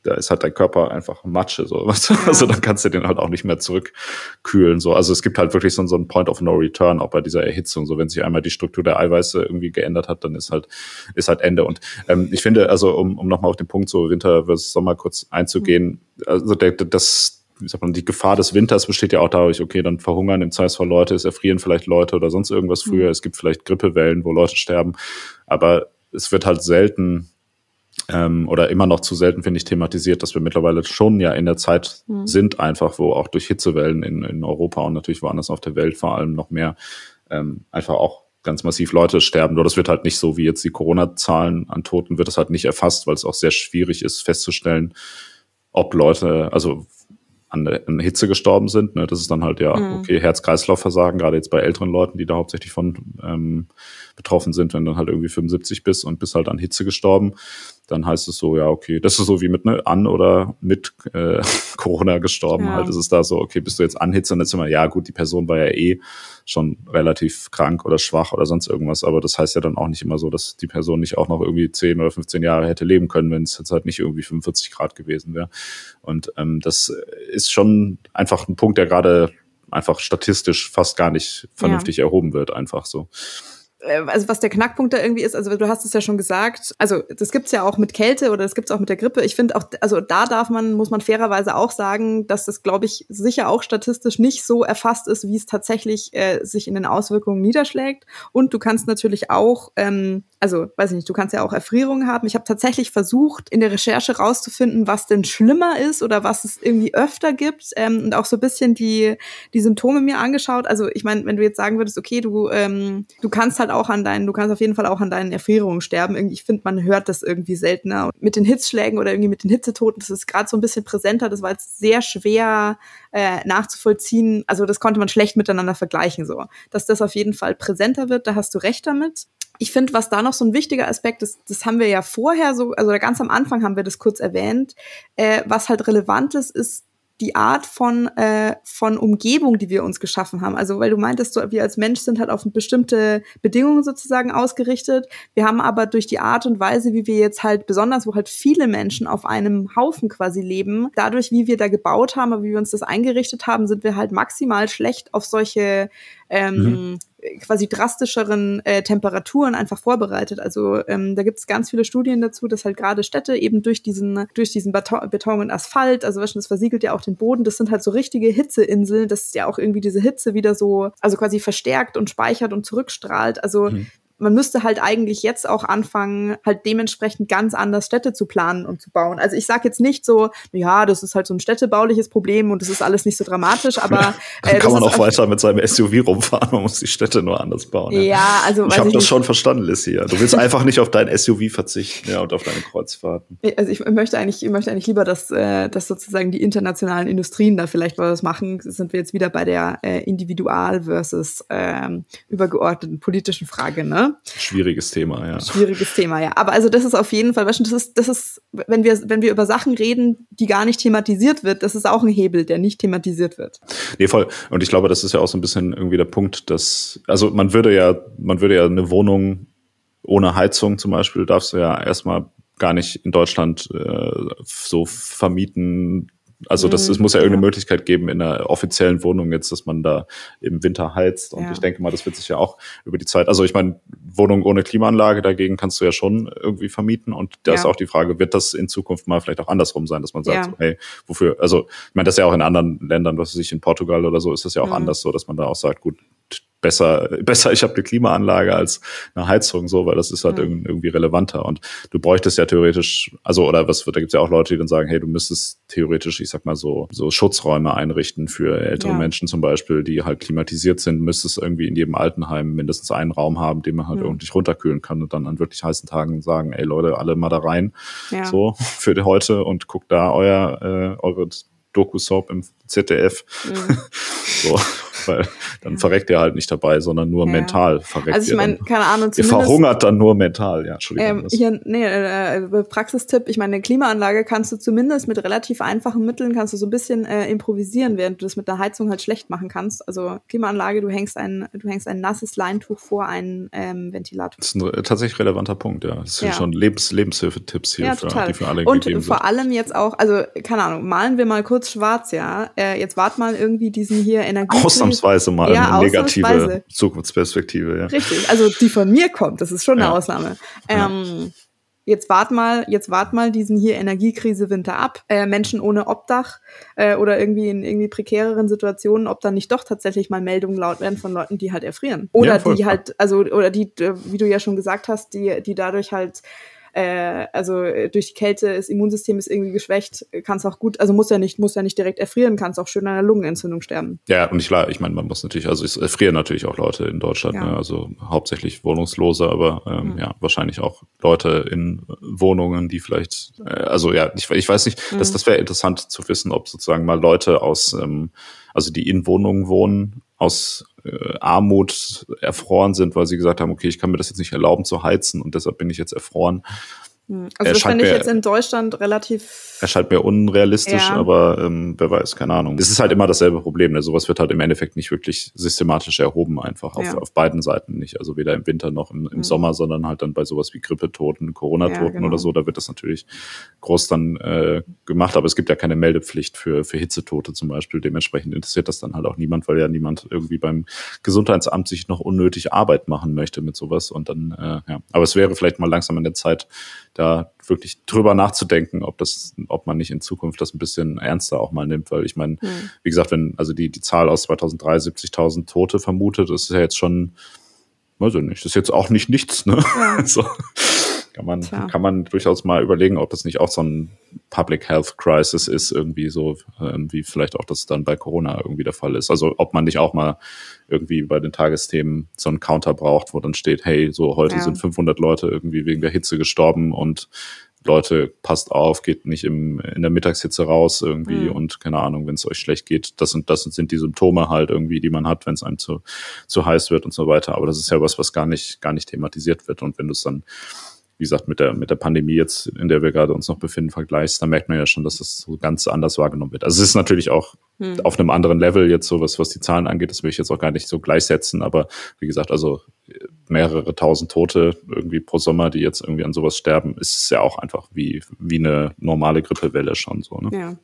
da ist halt dein Körper einfach Matsche, so. Ja. Also dann kannst du den halt auch nicht mehr zurückkühlen, so. Also es gibt halt wirklich so, so ein Point of No Return auch bei dieser Erhitzung, so. Wenn sich einmal die Struktur der Eiweiße irgendwie geändert hat, dann ist halt, ist halt Ende. Und ähm, ich finde, also um, um nochmal auf den Punkt so Winter versus Sommer kurz einzugehen, mhm. also der, das, wie sagt man, die Gefahr des Winters besteht ja auch dadurch, okay, dann verhungern im Zweifelsfall Leute, es erfrieren vielleicht Leute oder sonst irgendwas früher, mhm. es gibt vielleicht Grippewellen, wo Leute sterben, aber es wird halt selten ähm, oder immer noch zu selten, finde ich, thematisiert, dass wir mittlerweile schon ja in der Zeit mhm. sind, einfach, wo auch durch Hitzewellen in, in Europa und natürlich woanders auf der Welt vor allem noch mehr ähm, einfach auch ganz massiv Leute sterben. Nur das wird halt nicht so wie jetzt die Corona-Zahlen an Toten, wird das halt nicht erfasst, weil es auch sehr schwierig ist festzustellen, ob Leute, also an, an Hitze gestorben sind. Ne? Das ist dann halt ja, mhm. okay, Herz-Kreislauf-Versagen, gerade jetzt bei älteren Leuten, die da hauptsächlich von ähm, betroffen sind, wenn dann halt irgendwie 75 bist und bist halt an Hitze gestorben. Dann heißt es so, ja, okay, das ist so wie mit ne, an oder mit äh, Corona gestorben ja. halt. Es ist da so, okay, bist du jetzt an Hitze und jetzt immer, ja gut, die Person war ja eh schon relativ krank oder schwach oder sonst irgendwas, aber das heißt ja dann auch nicht immer so, dass die Person nicht auch noch irgendwie 10 oder 15 Jahre hätte leben können, wenn es jetzt halt nicht irgendwie 45 Grad gewesen wäre. Und ähm, das ist schon einfach ein Punkt, der gerade einfach statistisch fast gar nicht vernünftig ja. erhoben wird, einfach so. Äh, also was der Knackpunkt da irgendwie ist, also du hast es ja schon gesagt, also das gibt's ja auch mit Kälte oder das gibt's auch mit der Grippe. Ich finde auch, also da darf man, muss man fairerweise auch sagen, dass das, glaube ich, sicher auch statistisch nicht so erfasst ist, wie es tatsächlich äh, sich in den Auswirkungen niederschlägt. Und du kannst natürlich auch, ähm, also weiß ich nicht, du kannst ja auch Erfrierungen haben. Ich habe tatsächlich versucht, in der Recherche rauszufinden, was denn schlimmer ist oder was es irgendwie öfter gibt ähm, und auch so ein bisschen die, die Symptome mir angeschaut. Also ich meine, wenn du jetzt sagen würdest, okay, du, ähm, du kannst halt auch an deinen, du kannst auf jeden Fall auch an deinen Erfrierungen sterben. Irgendwie, ich finde, man hört das irgendwie seltener. Und mit den Hitzschlägen oder irgendwie mit den Hitzetoten, das ist gerade so ein bisschen präsenter. Das war jetzt sehr schwer äh, nachzuvollziehen. Also das konnte man schlecht miteinander vergleichen so. Dass das auf jeden Fall präsenter wird, da hast du recht damit. Ich finde, was da noch so ein wichtiger Aspekt ist, das haben wir ja vorher so, also ganz am Anfang haben wir das kurz erwähnt, äh, was halt relevant ist, ist die Art von, äh, von Umgebung, die wir uns geschaffen haben. Also, weil du meintest, so, wir als Mensch sind halt auf bestimmte Bedingungen sozusagen ausgerichtet. Wir haben aber durch die Art und Weise, wie wir jetzt halt, besonders wo halt viele Menschen auf einem Haufen quasi leben, dadurch, wie wir da gebaut haben, wie wir uns das eingerichtet haben, sind wir halt maximal schlecht auf solche ähm, mhm quasi drastischeren äh, Temperaturen einfach vorbereitet. Also ähm, da gibt es ganz viele Studien dazu, dass halt gerade Städte eben durch diesen durch diesen Beton, und Asphalt, also das versiegelt ja auch den Boden, das sind halt so richtige Hitzeinseln, das ist ja auch irgendwie diese Hitze wieder so, also quasi verstärkt und speichert und zurückstrahlt. Also mhm man müsste halt eigentlich jetzt auch anfangen, halt dementsprechend ganz anders Städte zu planen und zu bauen. Also ich sage jetzt nicht so, ja, das ist halt so ein städtebauliches Problem und das ist alles nicht so dramatisch, aber äh, kann man auch weiter mit seinem SUV rumfahren, man muss die Städte nur anders bauen. Ja, ja also ich habe das schon verstanden, Lissy. Du willst einfach nicht auf dein SUV verzichten ja, und auf deine Kreuzfahrten. Also ich möchte eigentlich, ich möchte eigentlich lieber, dass, äh, dass sozusagen die internationalen Industrien da vielleicht was machen. Sind wir jetzt wieder bei der äh, Individual versus ähm, übergeordneten politischen Frage, ne? Schwieriges Thema, ja. Schwieriges Thema, ja. Aber also das ist auf jeden Fall, das ist, das ist, wenn wir, wenn wir über Sachen reden, die gar nicht thematisiert wird, das ist auch ein Hebel, der nicht thematisiert wird. Nee, voll. Und ich glaube, das ist ja auch so ein bisschen irgendwie der Punkt, dass, also man würde ja, man würde ja eine Wohnung ohne Heizung zum Beispiel, darfst du ja erstmal gar nicht in Deutschland äh, so vermieten, also das, es mhm, muss ja irgendeine ja. Möglichkeit geben in einer offiziellen Wohnung jetzt, dass man da im Winter heizt. Und ja. ich denke mal, das wird sich ja auch über die Zeit, also ich meine, Wohnung ohne Klimaanlage dagegen kannst du ja schon irgendwie vermieten. Und da ja. ist auch die Frage, wird das in Zukunft mal vielleicht auch andersrum sein, dass man sagt, so, hey, wofür, also ich meine, das ist ja auch in anderen Ländern, was weiß ich, in Portugal oder so, ist das ja auch mhm. anders so, dass man da auch sagt, gut, besser, besser, ich habe eine Klimaanlage als eine Heizung, so, weil das ist halt mhm. irgendwie relevanter. Und du bräuchtest ja theoretisch, also oder was da gibt's ja auch Leute, die dann sagen, hey, du müsstest theoretisch, ich sag mal so, so Schutzräume einrichten für ältere ja. Menschen zum Beispiel, die halt klimatisiert sind, müsstest irgendwie in jedem Altenheim mindestens einen Raum haben, den man halt mhm. irgendwie runterkühlen kann und dann an wirklich heißen Tagen sagen, ey Leute, alle mal da rein, ja. so für heute und guckt da euer äh, eure Doku-Soap im ZDF. Mhm. so weil dann verreckt er halt nicht dabei, sondern nur ja. mental verreckt Also ich meine, keine Ahnung, ihr verhungert dann nur mental, ja, Entschuldigung. Ähm, hier, nee, äh, äh, Praxistipp, ich meine, eine Klimaanlage kannst du zumindest mit relativ einfachen Mitteln, kannst du so ein bisschen äh, improvisieren, während du das mit der Heizung halt schlecht machen kannst. Also Klimaanlage, du hängst ein, du hängst ein nasses Leintuch vor einen ähm, Ventilator. Das ist ein äh, tatsächlich relevanter Punkt, ja. Das sind ja. schon Lebens Lebenshilfetipps hier, ja, für, die für alle Und vor sind. allem jetzt auch, also keine Ahnung, malen wir mal kurz schwarz, ja. Äh, jetzt wart mal irgendwie diesen hier Energie. Ausnahmsweise mal ja, eine negative Zukunftsperspektive. Ja. Richtig, also die von mir kommt, das ist schon eine ja. Ausnahme. Ähm, jetzt wart mal, jetzt wart mal diesen hier Energiekrise Winter ab. Äh, Menschen ohne Obdach äh, oder irgendwie in irgendwie prekäreren Situationen, ob dann nicht doch tatsächlich mal Meldungen laut werden von Leuten, die halt erfrieren. Oder ja, die halt, also, oder die, wie du ja schon gesagt hast, die, die dadurch halt äh, also äh, durch die Kälte, das Immunsystem ist irgendwie geschwächt, kannst auch gut, also muss ja nicht, muss ja nicht direkt erfrieren, kannst auch schön an einer Lungenentzündung sterben. Ja, und ich, ich meine, man muss natürlich, also es erfrieren natürlich auch Leute in Deutschland, ja. ne? also hauptsächlich Wohnungslose, aber ähm, mhm. ja, wahrscheinlich auch Leute in Wohnungen, die vielleicht, äh, also ja, ich, ich weiß nicht, mhm. das, das wäre interessant zu wissen, ob sozusagen mal Leute aus, ähm, also die in Wohnungen wohnen, aus äh, Armut erfroren sind, weil sie gesagt haben, okay, ich kann mir das jetzt nicht erlauben zu heizen und deshalb bin ich jetzt erfroren. Hm. Also das finde ich jetzt in Deutschland relativ. Erscheint mir unrealistisch, ja. aber ähm, wer weiß, keine Ahnung. Es ist halt immer dasselbe Problem. Ne? Sowas wird halt im Endeffekt nicht wirklich systematisch erhoben, einfach auf, ja. auf beiden Seiten nicht. Also weder im Winter noch im, im mhm. Sommer, sondern halt dann bei sowas wie Grippetoten, Corona-Toten ja, genau. oder so. Da wird das natürlich groß dann äh, gemacht, aber es gibt ja keine Meldepflicht für, für Hitzetote zum Beispiel. Dementsprechend interessiert das dann halt auch niemand, weil ja niemand irgendwie beim Gesundheitsamt sich noch unnötig Arbeit machen möchte mit sowas. Und dann, äh, ja. Aber es wäre vielleicht mal langsam in der Zeit, da wirklich drüber nachzudenken, ob das, ob man nicht in Zukunft das ein bisschen ernster auch mal nimmt, weil ich meine, mhm. wie gesagt, wenn also die die Zahl aus 2003 70.000 Tote vermutet, das ist ja jetzt schon, weiß ich nicht, das ist jetzt auch nicht nichts, ne? Ja. so. Kann man, Tja. kann man durchaus mal überlegen, ob das nicht auch so ein Public Health Crisis ist, irgendwie so, wie vielleicht auch das dann bei Corona irgendwie der Fall ist. Also ob man nicht auch mal irgendwie bei den Tagesthemen so einen Counter braucht, wo dann steht, hey, so heute ja. sind 500 Leute irgendwie wegen der Hitze gestorben und Leute, passt auf, geht nicht im, in der Mittagshitze raus irgendwie mhm. und keine Ahnung, wenn es euch schlecht geht, das und das sind die Symptome halt irgendwie, die man hat, wenn es einem zu, zu heiß wird und so weiter. Aber das ist ja was, was gar nicht, gar nicht thematisiert wird. Und wenn du es dann wie gesagt, mit der, mit der Pandemie jetzt, in der wir gerade uns noch befinden, vergleichst, da merkt man ja schon, dass das so ganz anders wahrgenommen wird. Also es ist natürlich auch hm. auf einem anderen Level jetzt so, was, was die Zahlen angeht, das will ich jetzt auch gar nicht so gleichsetzen, aber wie gesagt, also mehrere tausend Tote irgendwie pro Sommer, die jetzt irgendwie an sowas sterben, ist ja auch einfach wie, wie eine normale Grippewelle schon so. Ne? Ja.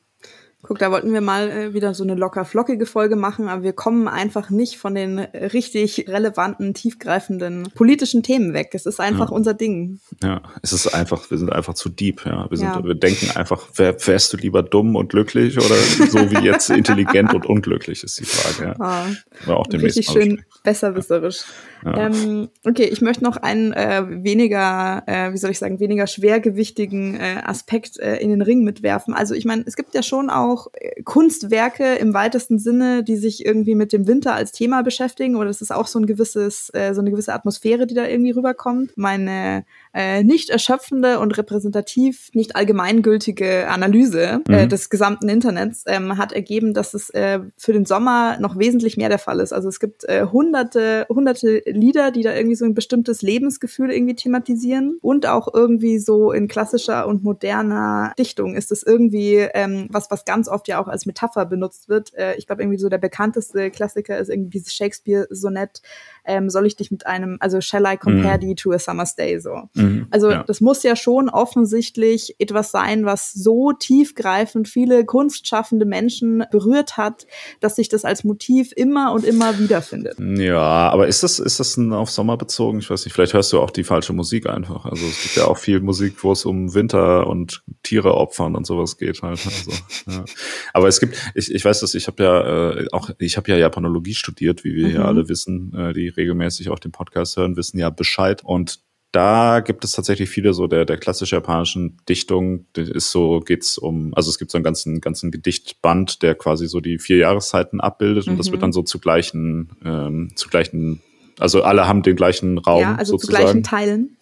Guck, da wollten wir mal äh, wieder so eine locker flockige Folge machen, aber wir kommen einfach nicht von den richtig relevanten, tiefgreifenden politischen Themen weg. Es ist einfach ja. unser Ding. Ja, es ist einfach, wir sind einfach zu deep, ja. Wir, sind, ja. wir denken einfach, wär, wärst du lieber dumm und glücklich oder so wie jetzt intelligent und unglücklich, ist die Frage. Ja. Ah, auch richtig schön besserwisserisch. Ja. Ähm, okay, ich möchte noch einen äh, weniger, äh, wie soll ich sagen, weniger schwergewichtigen äh, Aspekt äh, in den Ring mitwerfen. Also ich meine, es gibt ja schon auch äh, Kunstwerke im weitesten Sinne, die sich irgendwie mit dem Winter als Thema beschäftigen. Oder es ist auch so ein gewisses, äh, so eine gewisse Atmosphäre, die da irgendwie rüberkommt. Meine äh, nicht erschöpfende und repräsentativ, nicht allgemeingültige Analyse äh, mhm. äh, des gesamten Internets ähm, hat ergeben, dass es äh, für den Sommer noch wesentlich mehr der Fall ist. Also es gibt äh, hunderte, hunderte Lieder, die da irgendwie so ein bestimmtes Lebensgefühl irgendwie thematisieren und auch irgendwie so in klassischer und moderner Dichtung ist es irgendwie ähm, was, was ganz oft ja auch als Metapher benutzt wird. Äh, ich glaube irgendwie so der bekannteste Klassiker ist irgendwie dieses Shakespeare-Sonett, ähm, soll ich dich mit einem, also shall I compare mhm. thee to a summer's day so. Mhm, also ja. das muss ja schon offensichtlich etwas sein, was so tiefgreifend viele kunstschaffende Menschen berührt hat, dass sich das als Motiv immer und immer wiederfindet. Ja, aber ist das, ist das ein auf Sommer bezogen? Ich weiß nicht, vielleicht hörst du auch die falsche Musik einfach. Also es gibt ja auch viel Musik, wo es um Winter und Tiere opfern und sowas geht halt. Also, ja. Aber es gibt, ich, ich weiß dass ich habe ja äh, auch, ich habe ja Japanologie studiert, wie wir mhm. ja alle wissen, äh, die regelmäßig auch den Podcast hören, wissen ja Bescheid. Und da gibt es tatsächlich viele so der, der klassische japanischen Dichtung, das ist so, geht's um, also es gibt so einen ganzen, ganzen Gedichtband, der quasi so die vier Jahreszeiten abbildet mhm. und das wird dann mhm. so zu gleichen, ähm, zu gleichen, also alle haben den gleichen Raum. Ja, also sozusagen. zu gleichen Teilen.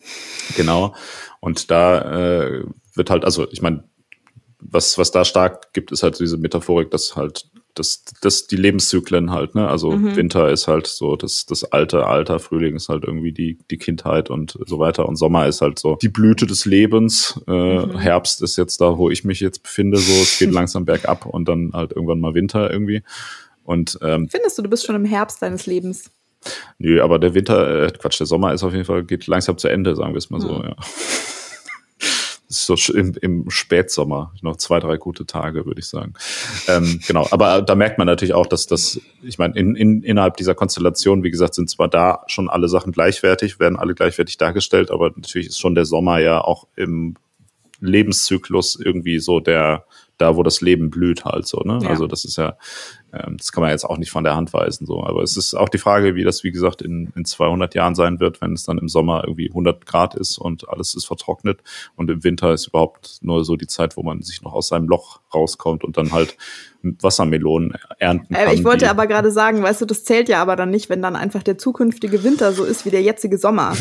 Genau. Und da äh, wird halt, also ich meine, was, was da stark gibt, ist halt diese Metaphorik, dass halt das, das die Lebenszyklen halt, ne? Also mhm. Winter ist halt so das, das alte Alter, Frühling ist halt irgendwie die, die Kindheit und so weiter. Und Sommer ist halt so die Blüte des Lebens. Äh, mhm. Herbst ist jetzt da, wo ich mich jetzt befinde, so es geht langsam bergab und dann halt irgendwann mal Winter irgendwie. Und ähm, findest du, du bist schon im Herbst deines Lebens? Nö, aber der Winter, äh, Quatsch, der Sommer ist auf jeden Fall, geht langsam zu Ende, sagen wir es mal mhm. so, ja so im, im Spätsommer noch zwei, drei gute Tage, würde ich sagen. Ähm, genau, aber da merkt man natürlich auch, dass das, ich meine, in, in, innerhalb dieser Konstellation, wie gesagt, sind zwar da schon alle Sachen gleichwertig, werden alle gleichwertig dargestellt, aber natürlich ist schon der Sommer ja auch im Lebenszyklus irgendwie so der, da wo das Leben blüht halt so, ne? Ja. Also das ist ja, ähm, das kann man jetzt auch nicht von der Hand weisen so. Aber es ist auch die Frage, wie das, wie gesagt, in, in 200 Jahren sein wird, wenn es dann im Sommer irgendwie 100 Grad ist und alles ist vertrocknet und im Winter ist überhaupt nur so die Zeit, wo man sich noch aus seinem Loch rauskommt und dann halt Wassermelonen ernten kann. Äh, ich wollte aber gerade sagen, weißt du, das zählt ja aber dann nicht, wenn dann einfach der zukünftige Winter so ist wie der jetzige Sommer.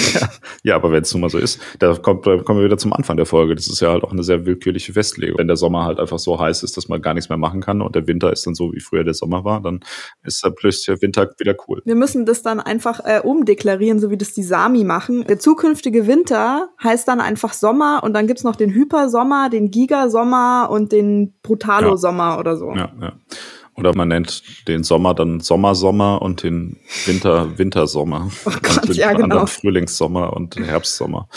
ja, aber wenn es nun mal so ist, da, kommt, da kommen wir wieder zum Anfang der Folge. Das ist ja halt auch eine sehr willkürliche Festlegung. Wenn der Sommer halt einfach so heiß ist, dass man gar nichts mehr machen kann und der Winter ist dann so so wie früher der Sommer war, dann ist da plötzlich der Winter wieder cool. Wir müssen das dann einfach äh, umdeklarieren, so wie das die Sami machen. Der zukünftige Winter heißt dann einfach Sommer und dann gibt's noch den Hypersommer, den Gigasommer und den Brutalo-Sommer ja. oder so. Ja, ja. Oder man nennt den Sommer dann Sommersommer und den Winter Wintersommer. Oh Gott, und den ja, genau. Frühlingssommer und Herbstsommer.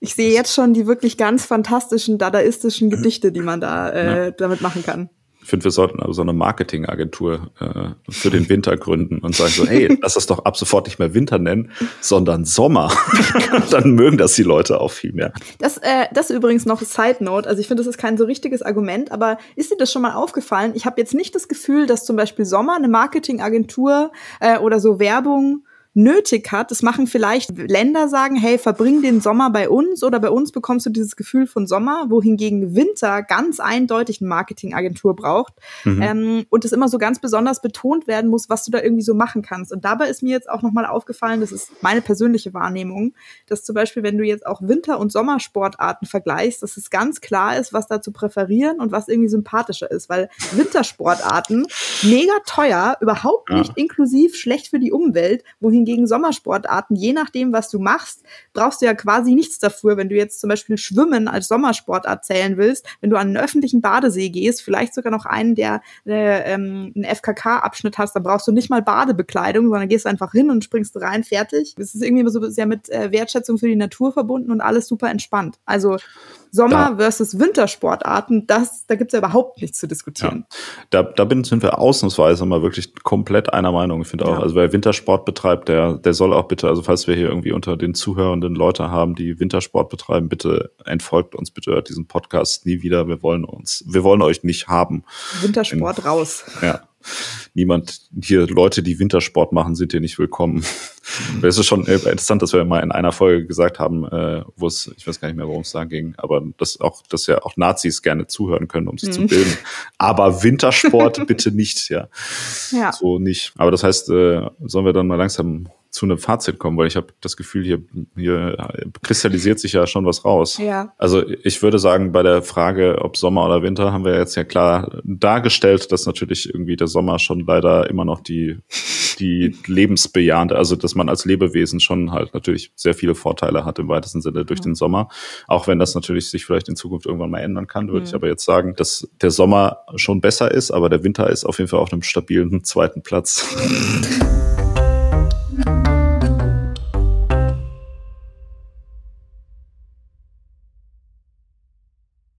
Ich sehe jetzt schon die wirklich ganz fantastischen dadaistischen Gedichte, die man da äh, ja. damit machen kann. Ich finde, wir sollten also so eine Marketingagentur äh, für den Winter gründen und sagen so, hey, lass das doch ab sofort nicht mehr Winter nennen, sondern Sommer. Dann mögen das die Leute auch viel mehr. Das, äh, das ist übrigens noch Side Note. Also ich finde, das ist kein so richtiges Argument, aber ist dir das schon mal aufgefallen? Ich habe jetzt nicht das Gefühl, dass zum Beispiel Sommer eine Marketingagentur äh, oder so Werbung nötig hat. Das machen vielleicht Länder sagen, hey, verbring den Sommer bei uns oder bei uns bekommst du dieses Gefühl von Sommer, wohingegen Winter ganz eindeutig eine Marketingagentur braucht mhm. ähm, und es immer so ganz besonders betont werden muss, was du da irgendwie so machen kannst. Und dabei ist mir jetzt auch nochmal aufgefallen, das ist meine persönliche Wahrnehmung, dass zum Beispiel, wenn du jetzt auch Winter- und Sommersportarten vergleichst, dass es ganz klar ist, was da zu präferieren und was irgendwie sympathischer ist, weil Wintersportarten mega teuer, überhaupt nicht ja. inklusiv schlecht für die Umwelt, wohingegen hingegen Sommersportarten, je nachdem, was du machst, brauchst du ja quasi nichts dafür. Wenn du jetzt zum Beispiel Schwimmen als Sommersportart zählen willst, wenn du an einen öffentlichen Badesee gehst, vielleicht sogar noch einen, der äh, ähm, einen FKK-Abschnitt hast, dann brauchst du nicht mal Badebekleidung, sondern gehst einfach hin und springst rein, fertig. Es ist irgendwie immer so sehr mit äh, Wertschätzung für die Natur verbunden und alles super entspannt. Also Sommer da, versus Wintersportarten, das, da gibt's ja überhaupt nichts zu diskutieren. Ja, da, da bin, sind wir ausnahmsweise mal wirklich komplett einer Meinung. Ich finde auch, ja. also wer Wintersport betreibt, der, der soll auch bitte, also falls wir hier irgendwie unter den Zuhörenden Leute haben, die Wintersport betreiben, bitte entfolgt uns, bitte hört diesen Podcast nie wieder. Wir wollen uns, wir wollen euch nicht haben. Wintersport In, raus. Ja niemand, hier Leute, die Wintersport machen, sind hier nicht willkommen. es ist schon interessant, dass wir mal in einer Folge gesagt haben, äh, wo es, ich weiß gar nicht mehr, worum es da ging, aber dass auch, dass ja auch Nazis gerne zuhören können, um sich mhm. zu bilden. Aber Wintersport bitte nicht, ja. ja. So nicht. Aber das heißt, äh, sollen wir dann mal langsam zu einem Fazit kommen, weil ich habe das Gefühl, hier, hier kristallisiert sich ja schon was raus. Ja. Also ich würde sagen, bei der Frage, ob Sommer oder Winter, haben wir jetzt ja klar dargestellt, dass natürlich irgendwie der Sommer schon leider immer noch die, die lebensbejahende, also dass man als Lebewesen schon halt natürlich sehr viele Vorteile hat im weitesten Sinne durch ja. den Sommer. Auch wenn das natürlich sich vielleicht in Zukunft irgendwann mal ändern kann, würde mhm. ich aber jetzt sagen, dass der Sommer schon besser ist, aber der Winter ist auf jeden Fall auf einem stabilen zweiten Platz. Thank you.